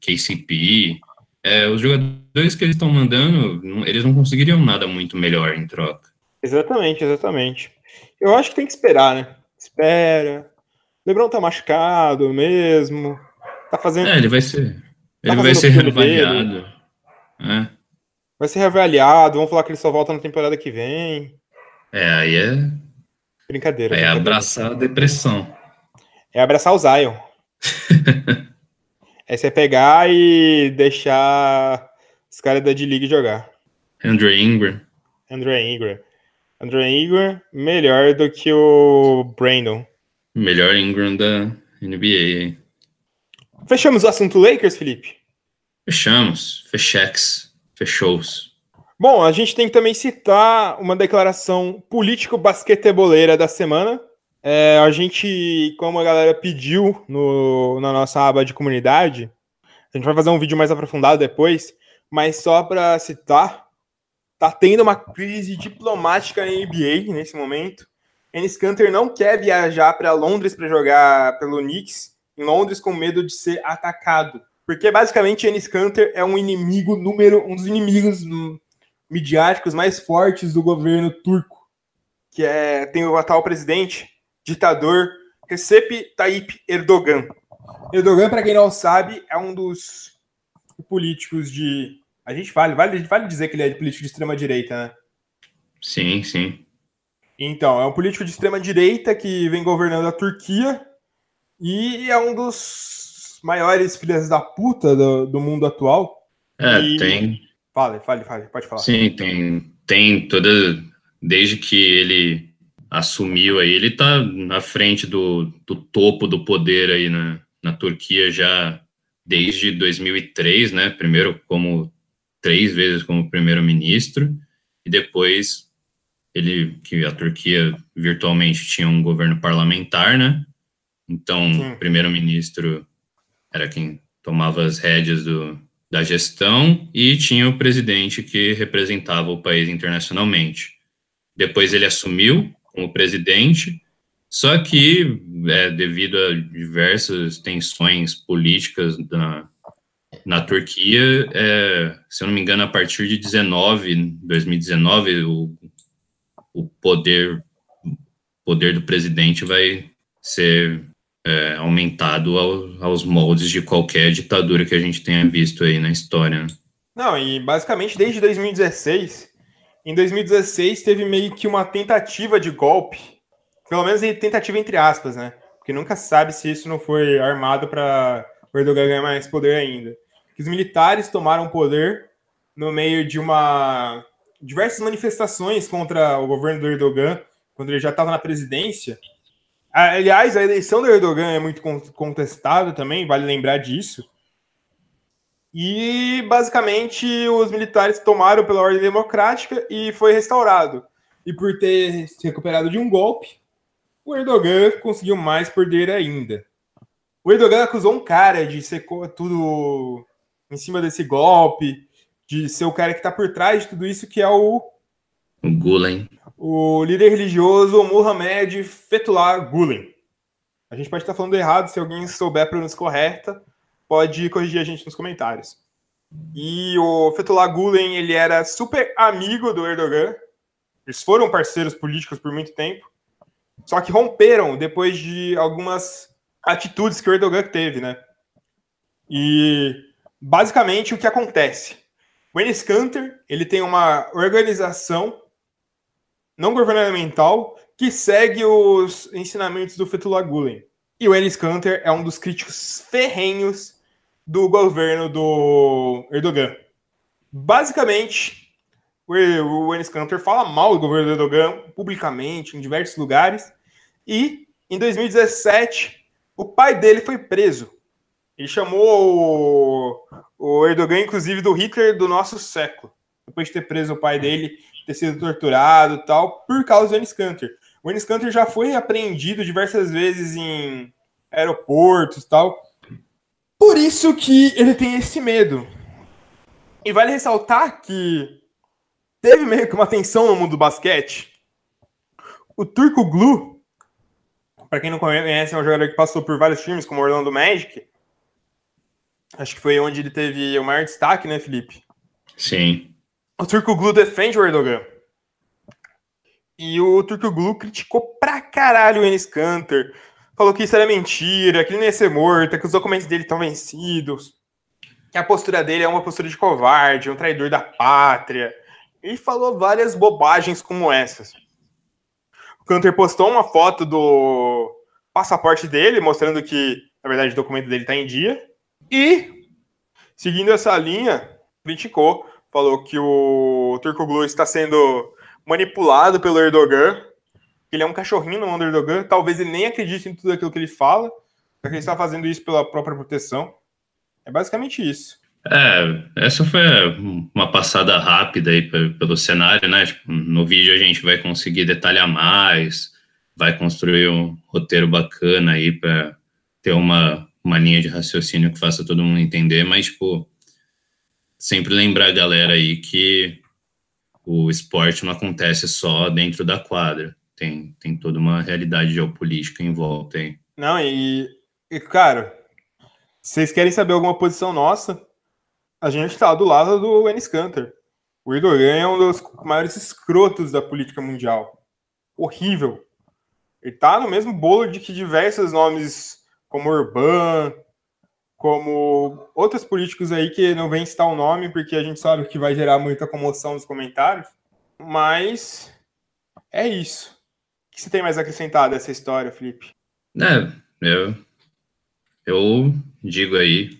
KCP. É, os jogadores que eles estão mandando, eles não conseguiriam nada muito melhor em troca. Exatamente, exatamente. Eu acho que tem que esperar, né? Espera. O Lebron tá machucado mesmo. Tá fazendo. É, ele vai ser. Tá ele vai ser reavaliado. É. Vai ser reavaliado. Vamos falar que ele só volta na temporada que vem. É, aí é. Brincadeira. É abraçar a depressão. É abraçar o Zion. é você pegar e deixar os caras da D-League jogar. Andrew Ingram. Andrew Ingram. Andrew Ingram melhor do que o Brandon. Melhor Ingram da NBA. Hein? Fechamos o assunto Lakers, Felipe? Fechamos. Fechex. Fechou-os. Bom, a gente tem que também citar uma declaração político-basqueteboleira da semana. É, a gente, como a galera pediu no, na nossa aba de comunidade, a gente vai fazer um vídeo mais aprofundado depois, mas só para citar, tá tendo uma crise diplomática na NBA nesse momento. Enes Kanter não quer viajar para Londres para jogar pelo Knicks em Londres com medo de ser atacado. Porque basicamente Enes Kanter é um inimigo número um dos inimigos midiáticos mais fortes do governo turco, que é tem o atual presidente, ditador Recep Tayyip Erdogan. Erdogan, para quem não sabe, é um dos políticos de. A gente vale, vale, vale dizer que ele é político de extrema direita, né? Sim, sim. Então, é um político de extrema direita que vem governando a Turquia e é um dos maiores filhas da puta do, do mundo atual. É, e... tem Fale, fale, fale, pode falar. Sim, tem, tem toda. Desde que ele assumiu aí, ele está na frente do, do topo do poder aí na, na Turquia já desde 2003, né? Primeiro como três vezes como primeiro-ministro e depois ele que a Turquia virtualmente tinha um governo parlamentar, né? Então, o primeiro-ministro era quem tomava as rédeas do, da gestão e tinha o presidente que representava o país internacionalmente. Depois ele assumiu como presidente, só que, é, devido a diversas tensões políticas na, na Turquia, é, se eu não me engano, a partir de 19, 2019, o, o poder, poder do presidente vai ser é, aumentado ao, aos moldes de qualquer ditadura que a gente tenha visto aí na história. Né? Não, e basicamente desde 2016, em 2016 teve meio que uma tentativa de golpe, pelo menos tentativa entre aspas, né? Porque nunca sabe se isso não foi armado para o Erdogan ganhar mais poder ainda. Que os militares tomaram poder no meio de uma diversas manifestações contra o governo do Erdogan, quando ele já estava na presidência, Aliás, a eleição do Erdogan é muito contestada também, vale lembrar disso. E basicamente os militares tomaram pela ordem democrática e foi restaurado. E por ter se recuperado de um golpe, o Erdogan conseguiu mais poder ainda. O Erdogan acusou um cara de ser tudo em cima desse golpe, de ser o cara que está por trás de tudo isso, que é o. O Gulen o líder religioso Mohamed Fethullah Gulen. A gente pode estar falando errado, se alguém souber a pronúncia correta, pode corrigir a gente nos comentários. E o Fethullah Gulen, ele era super amigo do Erdogan. Eles foram parceiros políticos por muito tempo. Só que romperam depois de algumas atitudes que o Erdogan teve, né? E basicamente o que acontece? O Enes Kanter, ele tem uma organização não governamental que segue os ensinamentos do Fethullah Gulen. E o Enes Kanter é um dos críticos ferrenhos do governo do Erdogan. Basicamente, o Enes Kanter fala mal do governo do Erdogan publicamente em diversos lugares e em 2017 o pai dele foi preso. Ele chamou o, Erdogan, inclusive, do Hitler do nosso século. Depois de ter preso o pai dele, ter sido torturado tal, por causa do Enes Kanter. O Enes Kanter já foi apreendido diversas vezes em aeroportos tal. Por isso que ele tem esse medo. E vale ressaltar que teve meio que uma tensão no mundo do basquete. O Turco Glu, para quem não conhece, é um jogador que passou por vários times, como o Orlando Magic. Acho que foi onde ele teve o maior destaque, né, Felipe? Sim. O Turco Glu defende o Erdogan. E o Turco Glu criticou pra caralho o Enes Kanter, falou que isso era mentira, que ele não ia ser morto, que os documentos dele estão vencidos, que a postura dele é uma postura de covarde, um traidor da pátria. E falou várias bobagens como essas. O Cantor postou uma foto do passaporte dele, mostrando que, na verdade, o documento dele está em dia. E, seguindo essa linha, criticou, falou que o Turco Blue está sendo manipulado pelo Erdogan ele é um cachorrinho no Underdogan, talvez ele nem acredite em tudo aquilo que ele fala, porque ele está fazendo isso pela própria proteção. É basicamente isso. É, essa foi uma passada rápida aí pelo cenário, né? Tipo, no vídeo a gente vai conseguir detalhar mais, vai construir um roteiro bacana aí para ter uma, uma linha de raciocínio que faça todo mundo entender, mas, tipo, sempre lembrar a galera aí que o esporte não acontece só dentro da quadra tem, tem toda uma realidade geopolítica em volta aí. Não, e, e cara, vocês querem saber alguma posição nossa? A gente está do lado do Enes Kanter. O Erdogan é um dos maiores escrotos da política mundial. Horrível. Ele tá no mesmo bolo de que diversos nomes como Urban, como outros políticos aí que não vem citar o nome porque a gente sabe que vai gerar muita comoção nos comentários. Mas é isso que você tem mais acrescentado essa história, Felipe? É, eu, eu digo aí,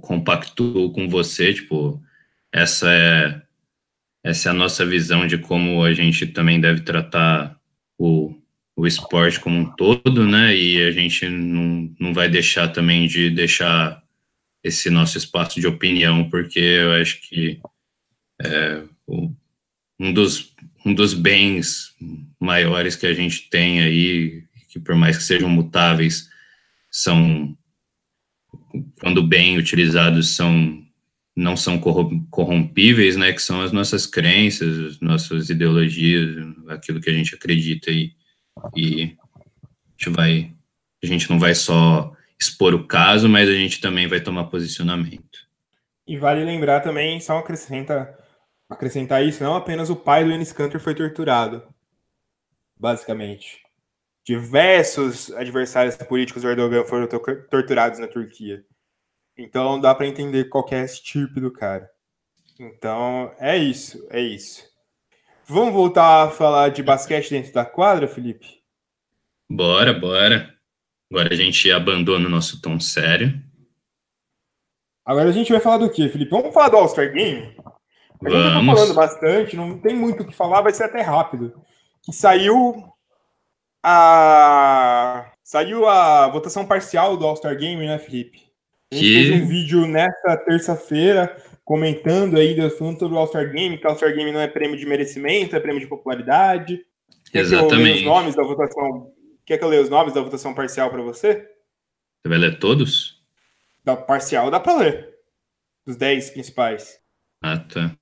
compacto com você, tipo, essa é, essa é a nossa visão de como a gente também deve tratar o, o esporte como um todo, né? E a gente não, não vai deixar também de deixar esse nosso espaço de opinião, porque eu acho que é, o, um dos um dos bens maiores que a gente tem aí, que por mais que sejam mutáveis, são, quando bem utilizados, são não são corrompíveis, né, que são as nossas crenças, nossas ideologias, aquilo que a gente acredita e, e a gente vai, a gente não vai só expor o caso, mas a gente também vai tomar posicionamento. E vale lembrar também, só acrescenta acrescentar isso, não apenas o pai do Enes Kanter foi torturado, basicamente. Diversos adversários políticos do Erdogan foram torturados na Turquia. Então dá para entender qualquer estirpe do cara. Então é isso, é isso. Vamos voltar a falar de basquete dentro da quadra, Felipe? Bora, bora. Agora a gente abandona o nosso tom sério. Agora a gente vai falar do quê, Felipe? Vamos falar do All-Star Game? A gente já tá falando bastante, não tem muito o que falar, vai ser até rápido. Que saiu a saiu a votação parcial do All-Star Game, né, Felipe? A gente que... fez um vídeo nessa terça-feira comentando aí do assunto do All-Star Game, que o All-Star Game não é prêmio de merecimento, é prêmio de popularidade. Exatamente. Quer que eu leia os nomes da votação? Quer que eu leia os nomes da votação parcial para você? Você vai ler todos? Da parcial dá para ler. Os 10 principais. Ah, tá.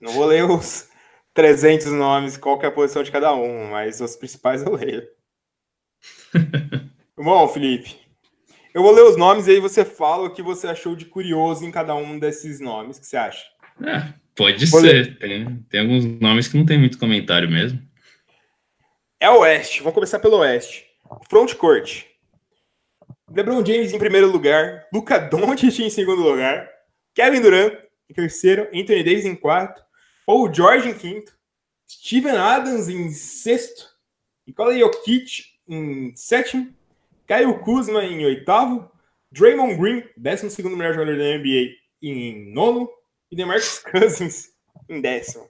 Não vou ler os 300 nomes, qual é a posição de cada um, mas os principais eu leio. Bom, Felipe, Eu vou ler os nomes e aí você fala o que você achou de curioso em cada um desses nomes. O que você acha? É, pode vou ser. Tem, tem alguns nomes que não tem muito comentário mesmo. É o Oeste. Vamos começar pelo Oeste. Front Court. LeBron James em primeiro lugar. Luca Doncic em segundo lugar. Kevin Durant em terceiro. Anthony Davis em quarto. Paul George em quinto. Steven Adams em sexto. Nikola Jokic em sétimo. Kyle Kuzma em oitavo. Draymond Green, décimo segundo melhor jogador da NBA, em nono. E DeMarcus Cousins em décimo.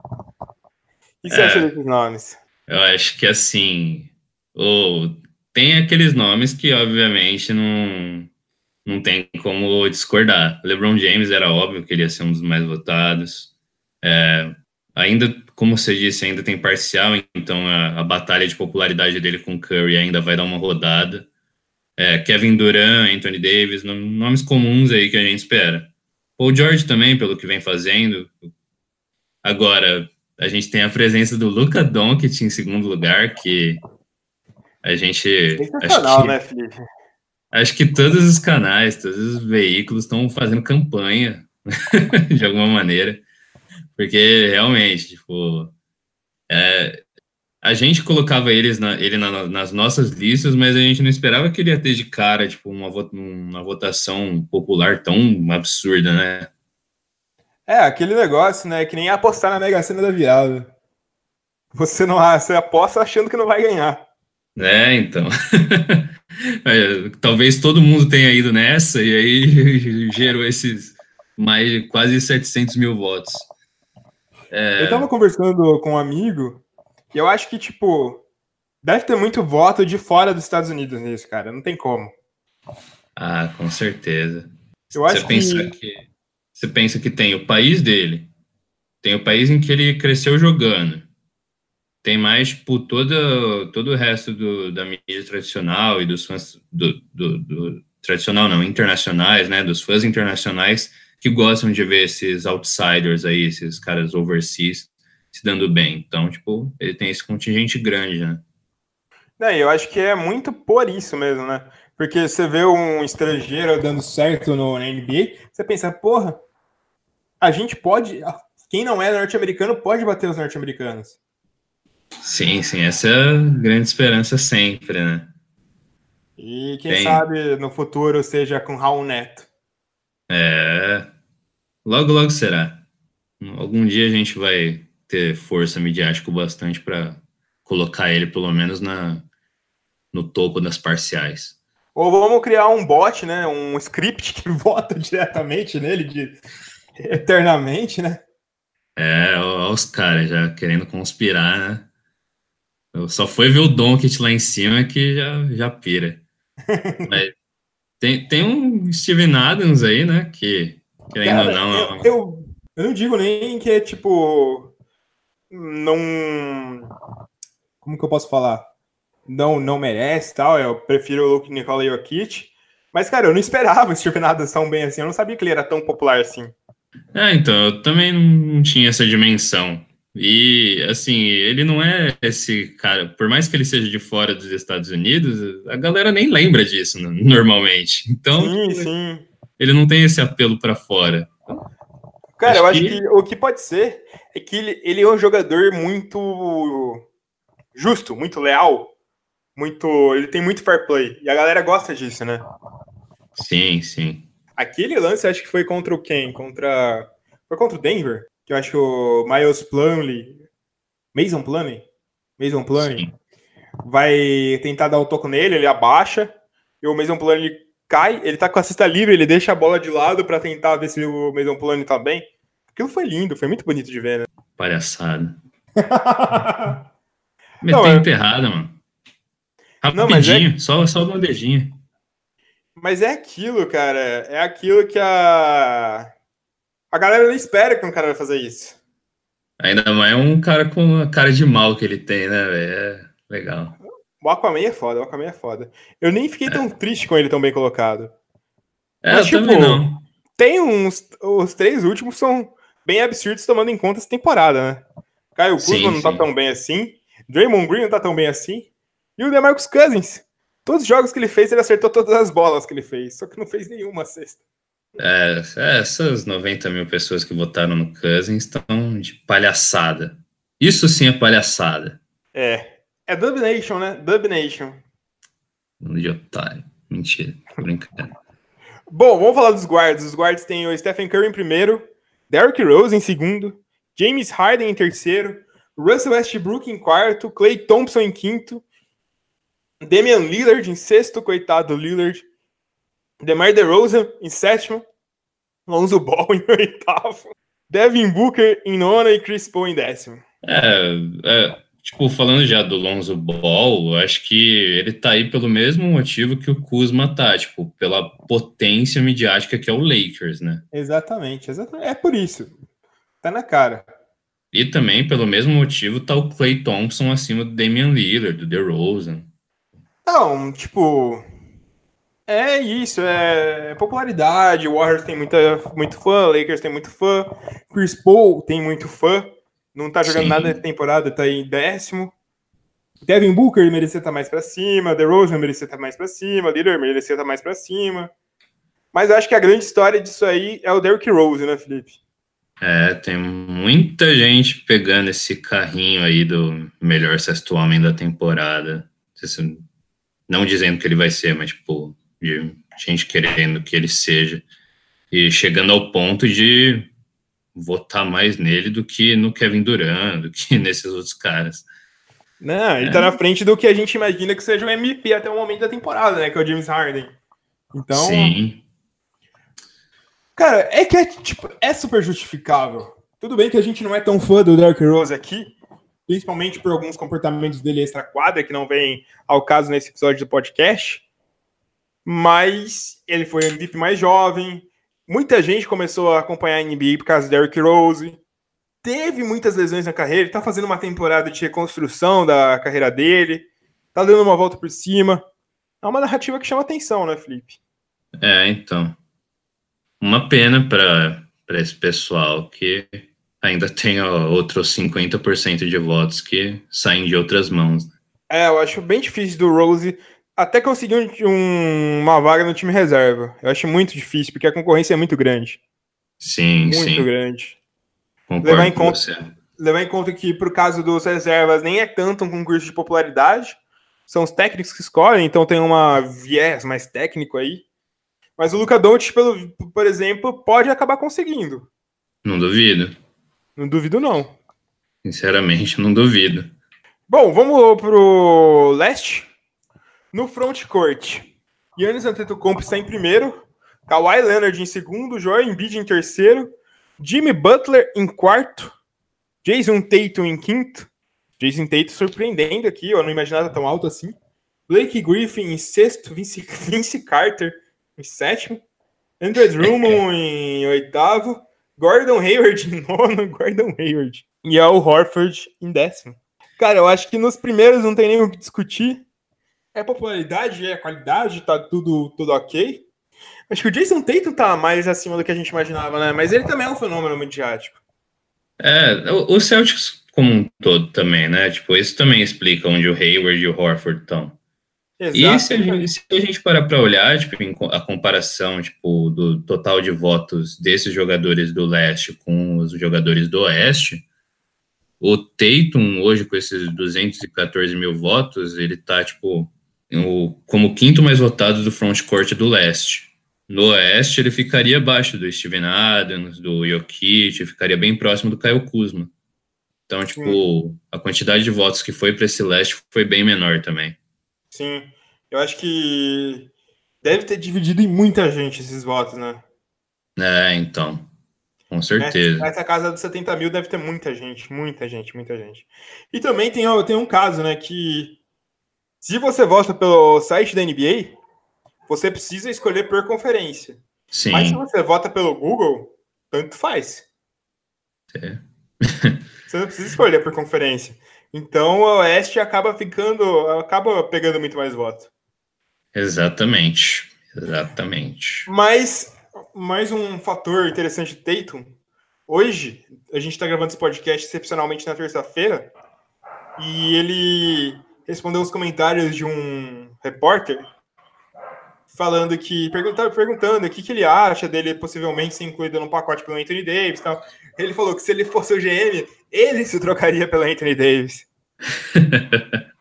O que você é, acha desses nomes? Eu acho que assim. Oh, tem aqueles nomes que, obviamente, não, não tem como discordar. LeBron James era óbvio que ele ia ser um dos mais votados. É, ainda, como você disse, ainda tem parcial, então a, a, batalha de popularidade dele com Curry ainda vai dar uma rodada. É, Kevin Durant, Anthony Davis, nomes comuns aí que a gente espera. Paul George também, pelo que vem fazendo. Agora, a gente tem a presença do Luca Doncic em segundo lugar, que a gente... Sensacional, que, né, Felipe? Acho que todos os canais, todos os veículos estão fazendo campanha, de alguma maneira. Porque realmente, tipo, é, a gente colocava eles na, ele na, nas nossas listas, mas a gente não esperava que ele ia ter de cara, tipo, uma, uma votação popular tão absurda, né? É, aquele negócio, né? Que nem apostar na Mega Sena da Viada. Você não você aposta achando que não vai ganhar. É, então. é, talvez todo mundo tenha ido nessa e aí gerou esses mais quase 700 mil votos. É... Eu tava conversando com um amigo e eu acho que, tipo, deve ter muito voto de fora dos Estados Unidos nisso, cara. Não tem como. Ah, com certeza. Eu acho você pensa que... que... Você pensa que tem o país dele, tem o país em que ele cresceu jogando, tem mais, tipo, todo, todo o resto do, da mídia tradicional e dos fãs do, do, do tradicional não, internacionais, né, dos fãs internacionais que gostam de ver esses outsiders aí, esses caras overseas se dando bem. Então, tipo, ele tem esse contingente grande, né? É, eu acho que é muito por isso mesmo, né? Porque você vê um estrangeiro dando certo no NBA, você pensa, porra, a gente pode. Quem não é norte-americano pode bater os norte-americanos. Sim, sim, essa é a grande esperança sempre, né? E quem Tem. sabe no futuro seja com Raul Neto. É. Logo, logo será. Algum dia a gente vai ter força midiática bastante para colocar ele, pelo menos, na, no topo das parciais. Ou vamos criar um bot, né? Um script que vota diretamente nele de eternamente, né? É, olha os caras já querendo conspirar, né? Eu só foi ver o Donkit lá em cima que já, já pira. Mas tem, tem um Steven Adams aí, né? Que, querendo Cara, ou não. Eu, eu, eu, não digo nem que é tipo. Não. Como que eu posso falar? Não, não merece tal. Eu prefiro o Luke Nikola Jokic. Mas, cara, eu não esperava esse Steven Adams tão bem assim. Eu não sabia que ele era tão popular assim. É, então, eu também não tinha essa dimensão. E, assim, ele não é esse cara, por mais que ele seja de fora dos Estados Unidos, a galera nem lembra disso normalmente. Então, sim, sim. ele não tem esse apelo para fora. Cara, acho eu acho que... que... o que pode ser é que ele, ele é um jogador muito justo, muito leal, muito. Ele tem muito fair play. E a galera gosta disso, né? Sim, sim. Aquele lance, acho que foi contra o quem? Contra. Foi contra o Denver? Que eu acho que o Miles Plumley. Mason Plumley? Mason Plumley. Vai tentar dar o um toco nele, ele abaixa. E o Mason Plumley cai. Ele tá com a cesta livre, ele deixa a bola de lado para tentar ver se o Mason Plumley tá bem. Aquilo foi lindo, foi muito bonito de ver, né? Palhaçada. Meteu não, é... enterrada, mano. Rapidinho, não, é... só, só bandejinha. Mas é aquilo, cara. É aquilo que a. A galera não espera que um cara vai fazer isso. Ainda mais um cara com a cara de mal que ele tem, né, velho? É legal. O Aquaman é foda, o Aquaman é foda. Eu nem fiquei tão é. triste com ele tão bem colocado. É, Mas, eu tipo, também não. Tem uns. Os três últimos são bem absurdos tomando em conta essa temporada, né? Caio Kuzma não tá tão bem assim. Draymond Green não tá tão bem assim. E o DeMarcus Cousins Todos os jogos que ele fez, ele acertou todas as bolas que ele fez, só que não fez nenhuma cesta. É, essas 90 mil pessoas que votaram no Cousins estão de palhaçada. Isso sim é palhaçada. É. É Dub Nation, né? Dub Nation. De otário. Mentira, tô brincando. Bom, vamos falar dos guardas. Os guardas têm o Stephen Curry em primeiro, Derrick Rose em segundo, James Harden em terceiro, Russell Westbrook em quarto, Clay Thompson em quinto, Damian Lillard em sexto, coitado do Lillard, DeMar DeRozan em sétimo, Lonzo Ball em oitavo, Devin Booker em nono e Chris Paul em décimo. É, é, tipo, falando já do Lonzo Ball, acho que ele tá aí pelo mesmo motivo que o Kuzma tá, tipo, pela potência midiática que é o Lakers, né? Exatamente, exatamente. É por isso. Tá na cara. E também, pelo mesmo motivo, tá o Clay Thompson acima do Damian Lillard, do DeRozan. Não, tipo... É isso, é popularidade. O Warriors tem muita, muito fã, Lakers tem muito fã, Chris Paul tem muito fã. Não tá jogando Sim. nada na temporada, tá em décimo. Devin Booker merecia estar mais para cima, DeRozan merecia estar mais para cima, Lillard merecia estar mais para cima. Mas eu acho que a grande história disso aí é o Derrick Rose, né, Felipe? É, tem muita gente pegando esse carrinho aí do melhor sexto homem da temporada. Não dizendo que ele vai ser, mas, tipo, de gente querendo que ele seja. E chegando ao ponto de votar mais nele do que no Kevin Durant, do que nesses outros caras. Não, ele é. tá na frente do que a gente imagina que seja o MVP até o momento da temporada, né? Que é o James Harden. Então. Sim. Cara, é que é, tipo, é super justificável. Tudo bem que a gente não é tão fã do Derrick Rose aqui, principalmente por alguns comportamentos dele extra-quadra, que não vem ao caso nesse episódio do podcast. Mas ele foi o MVP mais jovem, Muita gente começou a acompanhar a NBA por causa do Derrick Rose. Teve muitas lesões na carreira, ele tá fazendo uma temporada de reconstrução da carreira dele, tá dando uma volta por cima. É uma narrativa que chama atenção, né, Felipe? É, então. Uma pena para esse pessoal que ainda tem outros 50% de votos que saem de outras mãos. Né? É, eu acho bem difícil do Rose até conseguir um, uma vaga no time reserva. Eu acho muito difícil, porque a concorrência é muito grande. Sim, muito sim. Muito grande. Concordo levar em conta, você. Levar em conta que, por caso dos reservas, nem é tanto um concurso de popularidade. São os técnicos que escolhem, então tem uma viés mais técnico aí. Mas o Luca Doncic, pelo, por exemplo, pode acabar conseguindo. Não duvido. Não duvido, não. Sinceramente, não duvido. Bom, vamos pro leste. No frontcourt, Yannis Antetokounmpo está em primeiro, Kawhi Leonard em segundo, Joel Embiid em terceiro, Jimmy Butler em quarto, Jason Tatum em quinto, Jason Tatum surpreendendo aqui, eu não imaginava tão alto assim, Blake Griffin em sexto, Vince, Vince Carter em sétimo, Andrew Drummond em oitavo, Gordon Hayward em nono, Gordon Hayward. E Al Horford em décimo. Cara, eu acho que nos primeiros não tem nem o que discutir é popularidade, é qualidade, tá tudo, tudo ok. Acho que o Jason Tatum tá mais acima do que a gente imaginava, né? Mas ele também é um fenômeno midiático. É, o Celtics como um todo também, né? Tipo, isso também explica onde o Hayward e o Horford estão. E se a, gente, se a gente parar para olhar, tipo, a comparação, tipo, do total de votos desses jogadores do leste com os jogadores do oeste, o Tatum hoje com esses 214 mil votos, ele tá, tipo, o, como quinto mais votado do frontcourt do leste. No oeste, ele ficaria abaixo do Steven Adams, do Jokic, ficaria bem próximo do Caio Kuzma. Então, tipo, Sim. a quantidade de votos que foi para esse leste foi bem menor também. Sim, eu acho que deve ter dividido em muita gente esses votos, né? É, então. Com certeza. Essa, essa casa dos 70 mil deve ter muita gente, muita gente, muita gente. E também tem, tem um caso, né, que se você vota pelo site da NBA, você precisa escolher por conferência. Sim. Mas se você vota pelo Google, tanto faz. É. você não precisa escolher por conferência. Então o Oeste acaba ficando, acaba pegando muito mais votos. Exatamente. Exatamente. Mas mais um fator interessante do Tatum. Hoje, a gente está gravando esse podcast excepcionalmente na terça-feira. E ele respondeu os comentários de um repórter falando que perguntando, perguntando o que, que ele acha dele possivelmente ser incluído num pacote pelo Anthony Davis, tal. Ele falou que se ele fosse o GM, ele se trocaria pelo Anthony Davis.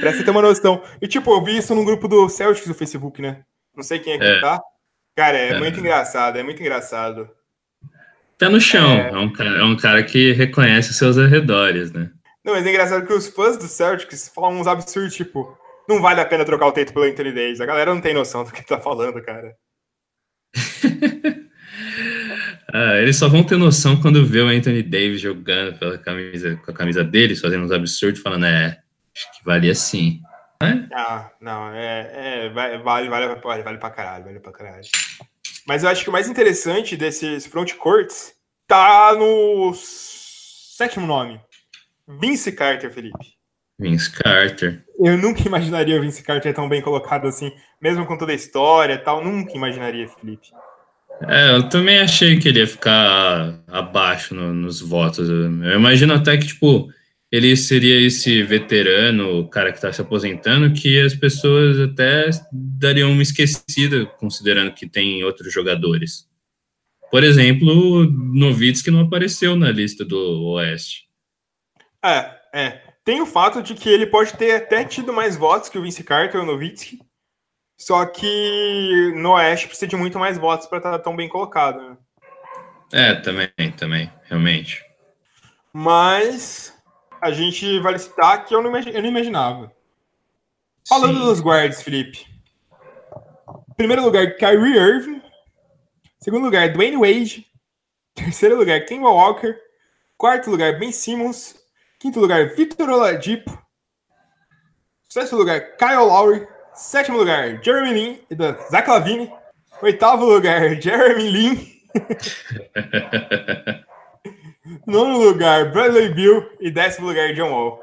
pra você ter uma noção. E tipo, eu vi isso no grupo do Celtics do Facebook, né? Não sei quem é que é. tá. Cara, é, é, muito engraçado, é muito engraçado. Tá no chão, é... é, um, cara, é um cara que reconhece seus arredores, né? Não, mas é engraçado que os fãs do Celtics falam uns absurdos, tipo, não vale a pena trocar o Tatum pelo Anthony Davis. A galera não tem noção do que tá falando, cara. ah, eles só vão ter noção quando vê o Anthony Davis jogando pela camisa, com a camisa deles, fazendo uns absurdos, falando, é, acho que valia sim. É? Ah, não, é, é vale, vale, vale, vale pra caralho, vale pra caralho. Mas eu acho que o mais interessante desses front courts tá no sétimo nome. Vince Carter, Felipe. Vince Carter. Eu nunca imaginaria o Vince Carter tão bem colocado assim, mesmo com toda a história e tal. Nunca imaginaria, Felipe. É, eu também achei que ele ia ficar abaixo no, nos votos. Eu imagino até que, tipo, ele seria esse veterano, o cara que está se aposentando, que as pessoas até dariam uma esquecida, considerando que tem outros jogadores. Por exemplo, Novitz que não apareceu na lista do Oeste. É, é. Tem o fato de que ele pode ter até tido mais votos que o Vince Carter ou o Novitsky, só que no Oeste precisa de muito mais votos para estar tão bem colocado. Né? É, também, também, realmente. Mas a gente vai citar que eu não, eu não imaginava. Falando Sim. dos guards, Felipe. Primeiro lugar, Kyrie Irving. Segundo lugar, Dwayne Wade. Terceiro lugar, Kemba Walker. Quarto lugar, Ben Simmons. Quinto lugar, Victor Oladipo. Sexto lugar, Kyle Lowry. Sétimo lugar, Jeremy Lin e da Zach Lavine. Oitavo lugar, Jeremy Lin. Nono lugar, Bradley Bill. E décimo lugar, John Wall.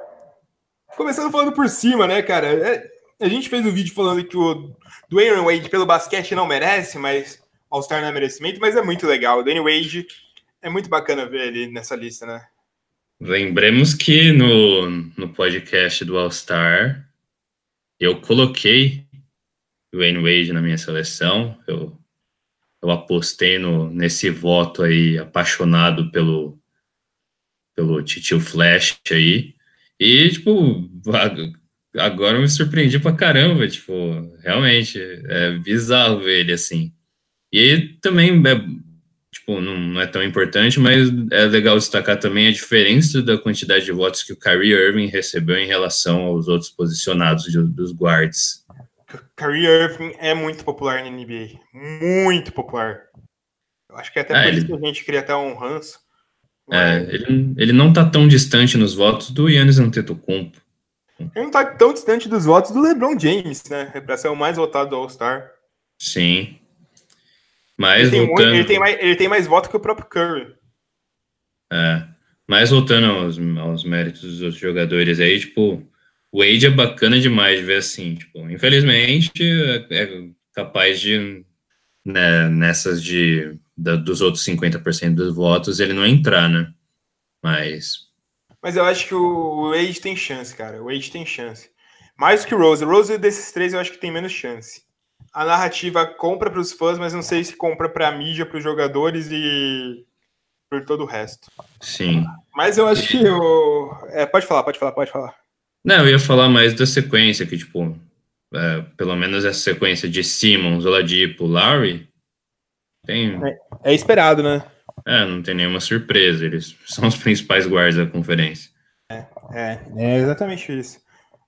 Começando falando por cima, né, cara? É, a gente fez um vídeo falando que o Dwayne Wade pelo basquete não merece, mas All-Star não é merecimento, mas é muito legal. O Dwayne Wade é muito bacana ver ele nessa lista, né? Lembremos que no, no podcast do All-Star eu coloquei o Dwayne Wade na minha seleção. Eu, eu apostei no, nesse voto aí apaixonado pelo pelo Titio Flash aí. E, tipo, agora eu me surpreendi pra caramba, tipo, realmente, é bizarro ver ele assim. E também, é, tipo, não, não, é tão importante, mas é legal destacar também a diferença da quantidade de votos que o Kyrie Irving recebeu em relação aos outros posicionados de, dos guards. Kyrie Irving é muito popular na NBA, muito popular. Eu acho que até ah, por isso que a gente cria até um ranço é, ele, ele não tá tão distante nos votos do Yannis Antetokounmpo. Ele não tá tão distante dos votos do LeBron James, né? Para ser o mais votado do All-Star. Sim. Mas ele voltando... Tem ele, tem mais, ele tem mais votos que o próprio Curry. É. Mas voltando aos, aos méritos dos jogadores aí, tipo, o Wade é bacana demais de ver assim, tipo, infelizmente é, é capaz de, né, nessas de da, dos outros 50% dos votos ele não entrar, né? Mas. Mas eu acho que o Wade tem chance, cara. O Wade tem chance. Mais que o Rose. O Rose desses três eu acho que tem menos chance. A narrativa compra para os fãs, mas não sei se compra para a mídia, para os jogadores e por todo o resto. Sim. Mas eu acho que o. É, pode falar, pode falar, pode falar. Não, eu ia falar mais da sequência, que, tipo, é, pelo menos essa sequência de Simmons, Oladipo, Larry, tem... É, é, esperado, né? É, não tem nenhuma surpresa. Eles são os principais guardas da conferência. É, é, é exatamente isso.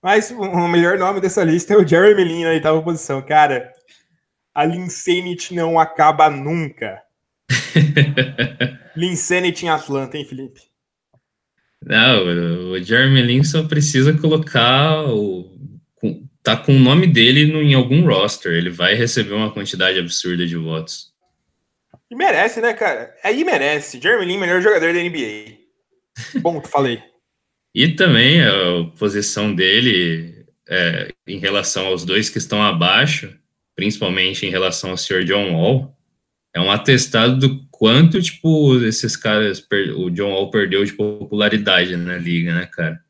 Mas o melhor nome dessa lista é o Jeremy Lin na oitava posição. Cara, a Linsanity não acaba nunca. Linsanity em Atlanta, hein, Felipe? Não, o Jeremy Lin só precisa colocar o. tá com o nome dele no, em algum roster. Ele vai receber uma quantidade absurda de votos. E merece, né, cara? Aí merece. Jeremy Lin, melhor jogador da NBA. Bom, tu falei. E também a posição dele é, em relação aos dois que estão abaixo, principalmente em relação ao Sr. John Wall, é um atestado do quanto, tipo, esses caras, o John Wall perdeu de popularidade na liga, né, cara?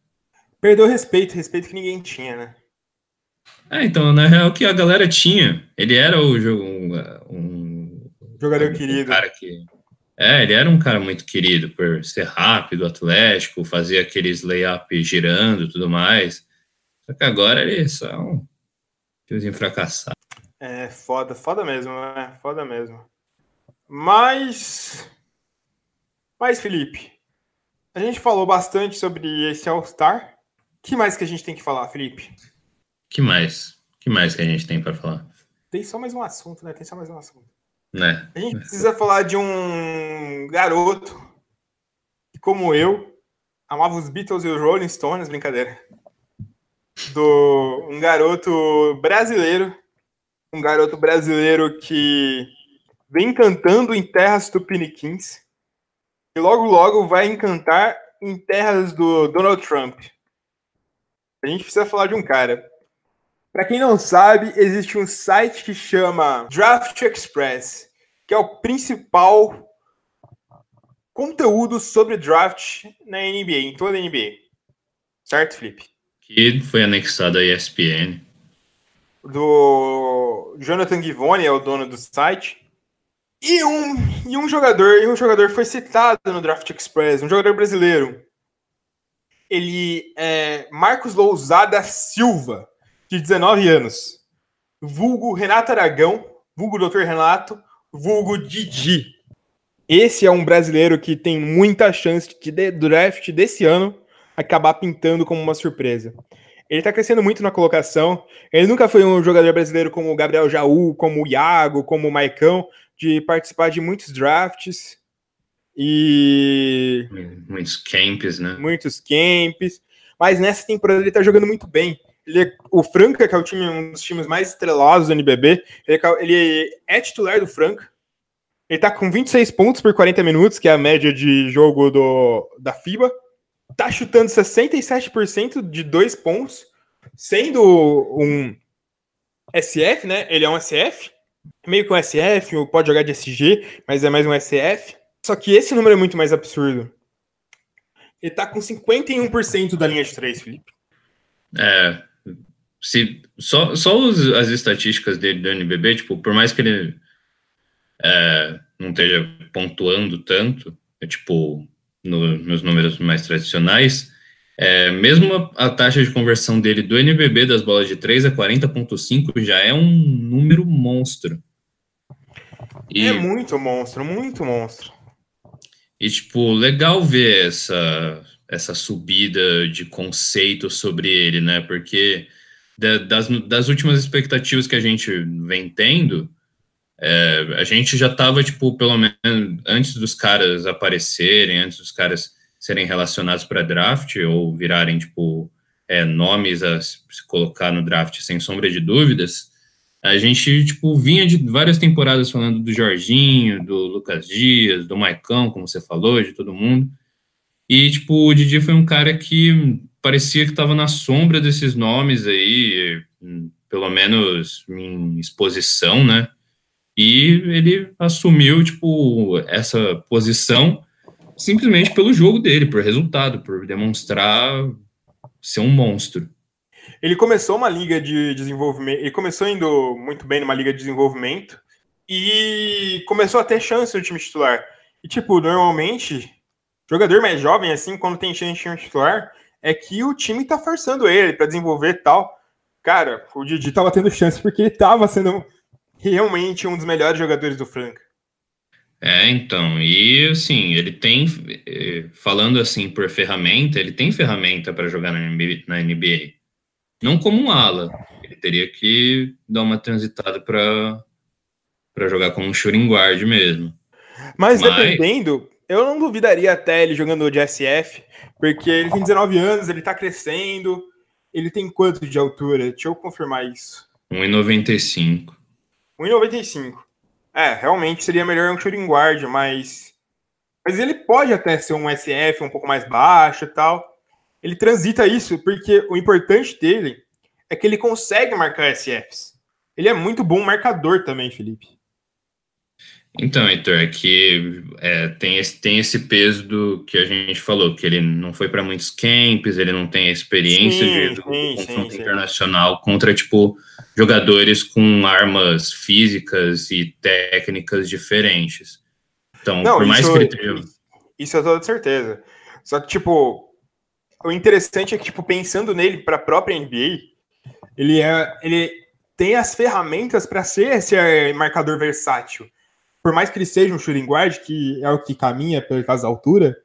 Perdeu respeito, respeito que ninguém tinha, né? É, então, na real, que a galera tinha. Ele era o jogo. Um, Jogador um, querido. Um cara que. É, ele era um cara muito querido por ser rápido, atlético, fazer aqueles layup girando e tudo mais. Só que agora ele é só um tiozinho fracassado. É, foda, foda mesmo, né? Foda mesmo. Mas. Mas, Felipe, a gente falou bastante sobre esse All-Star. O que mais que a gente tem que falar, Felipe? que mais? que mais que a gente tem para falar? Tem só mais um assunto, né? Tem só mais um assunto. Né? A gente precisa falar de um garoto que, como eu, amava os Beatles e os Rolling Stones, brincadeira. Do um garoto brasileiro, um garoto brasileiro que vem cantando em terras tupiniquins e logo logo vai encantar em terras do Donald Trump. A gente precisa falar de um cara. Para quem não sabe, existe um site que chama Draft Express, que é o principal conteúdo sobre draft na NBA, em toda a NBA. Certo, Felipe? Que foi anexado à ESPN. Do Jonathan Givoni é o dono do site. E um, e um jogador, e um jogador foi citado no Draft Express, um jogador brasileiro. Ele é Marcos Lousada Silva de 19 anos. Vulgo Renato Aragão, vulgo Dr. Renato, vulgo Didi. Esse é um brasileiro que tem muita chance de draft desse ano acabar pintando como uma surpresa. Ele está crescendo muito na colocação. Ele nunca foi um jogador brasileiro como o Gabriel Jaú, como o Iago, como o Maicão, de participar de muitos drafts e. Muitos camps, né? Muitos camps. Mas nessa temporada ele está jogando muito bem. Ele é, o Franca, que é o time, um dos times mais estrelados do NBB, ele, é ele é titular do Franca. Ele tá com 26 pontos por 40 minutos, que é a média de jogo do, da FIBA. Tá chutando 67% de dois pontos, sendo um SF, né? Ele é um SF, meio que um SF, pode jogar de SG, mas é mais um SF. Só que esse número é muito mais absurdo. Ele tá com 51% da linha de 3, Felipe. É, se só, só os, as estatísticas dele do NBB, tipo, por mais que ele é, não esteja pontuando tanto, é, tipo, no, nos números mais tradicionais, é, mesmo a, a, taxa de conversão dele do NBB das bolas de 3 a 40.5 já é um número monstro. E, é muito monstro, muito monstro. E, tipo, legal ver essa, essa subida de conceito sobre ele, né? Porque das, das últimas expectativas que a gente vem tendo, é, a gente já estava, tipo, pelo menos antes dos caras aparecerem, antes dos caras serem relacionados para draft ou virarem, tipo, é, nomes a se colocar no draft sem sombra de dúvidas, a gente, tipo, vinha de várias temporadas falando do Jorginho, do Lucas Dias, do Maicão, como você falou, de todo mundo. E, tipo, o Didi foi um cara que parecia que estava na sombra desses nomes aí, pelo menos em exposição, né? E ele assumiu, tipo, essa posição simplesmente pelo jogo dele, por resultado, por demonstrar ser um monstro. Ele começou uma liga de desenvolvimento, ele começou indo muito bem numa liga de desenvolvimento e começou a ter chance no time titular. E, tipo, normalmente, jogador mais jovem, assim, quando tem chance de time titular, é que o time tá forçando ele para desenvolver tal. Cara, o Didi tava tendo chance porque ele tava sendo realmente um dos melhores jogadores do Franca. É, então, e assim, ele tem, eh, falando assim por ferramenta, ele tem ferramenta para jogar na NBA. Não como um ala, ele teria que dar uma transitada para para jogar como um shooting guard mesmo. Mas, Mas dependendo, eu não duvidaria até ele jogando de SF, porque ele tem 19 anos, ele tá crescendo. Ele tem quanto de altura? Deixa eu confirmar isso. 1,95. 1,95. É, realmente seria melhor um shooting guard, mas. Mas ele pode até ser um SF um pouco mais baixo e tal. Ele transita isso, porque o importante dele é que ele consegue marcar SFs. Ele é muito bom marcador também, Felipe. Então, Heitor, é que é, tem, esse, tem esse peso do que a gente falou, que ele não foi para muitos camps, ele não tem a experiência sim, de sim, confronto sim, internacional contra, tipo, jogadores com armas físicas e técnicas diferentes. Então, não, por mais isso, que ele tenha... Isso eu toda certeza. Só que, tipo, o interessante é que, tipo, pensando nele para a própria NBA, ele, é, ele tem as ferramentas para ser esse é, marcador versátil por mais que ele seja um shooting guard, que é o que caminha pelo caso da altura,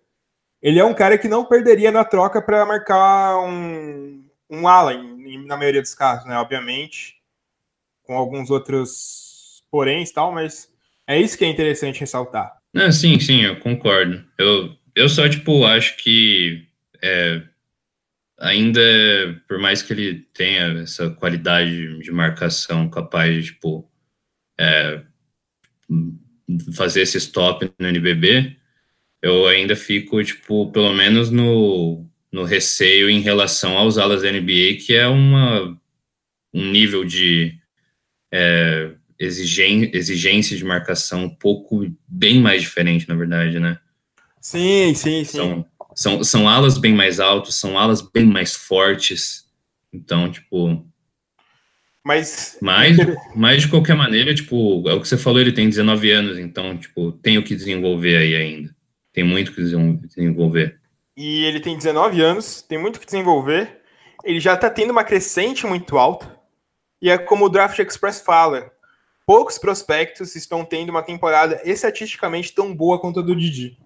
ele é um cara que não perderia na troca para marcar um, um ala, na maioria dos casos, né? Obviamente, com alguns outros porém e tal, mas é isso que é interessante ressaltar. É, sim, sim, eu concordo. Eu, eu só, tipo, acho que é, ainda, por mais que ele tenha essa qualidade de marcação capaz de, tipo, é, fazer esse stop no NBB, eu ainda fico, tipo, pelo menos no, no receio em relação aos alas da NBA, que é uma, um nível de é, exigência de marcação um pouco bem mais diferente, na verdade, né? Sim, sim, sim. São, são, são alas bem mais altos, são alas bem mais fortes. Então, tipo, mas. Mas, mas de qualquer maneira, tipo, é o que você falou, ele tem 19 anos, então, tipo, tem o que desenvolver aí ainda. Tem muito que desenvolver. E ele tem 19 anos, tem muito que desenvolver. Ele já tá tendo uma crescente muito alta. E é como o Draft Express fala: poucos prospectos estão tendo uma temporada estatisticamente tão boa quanto a do Didi.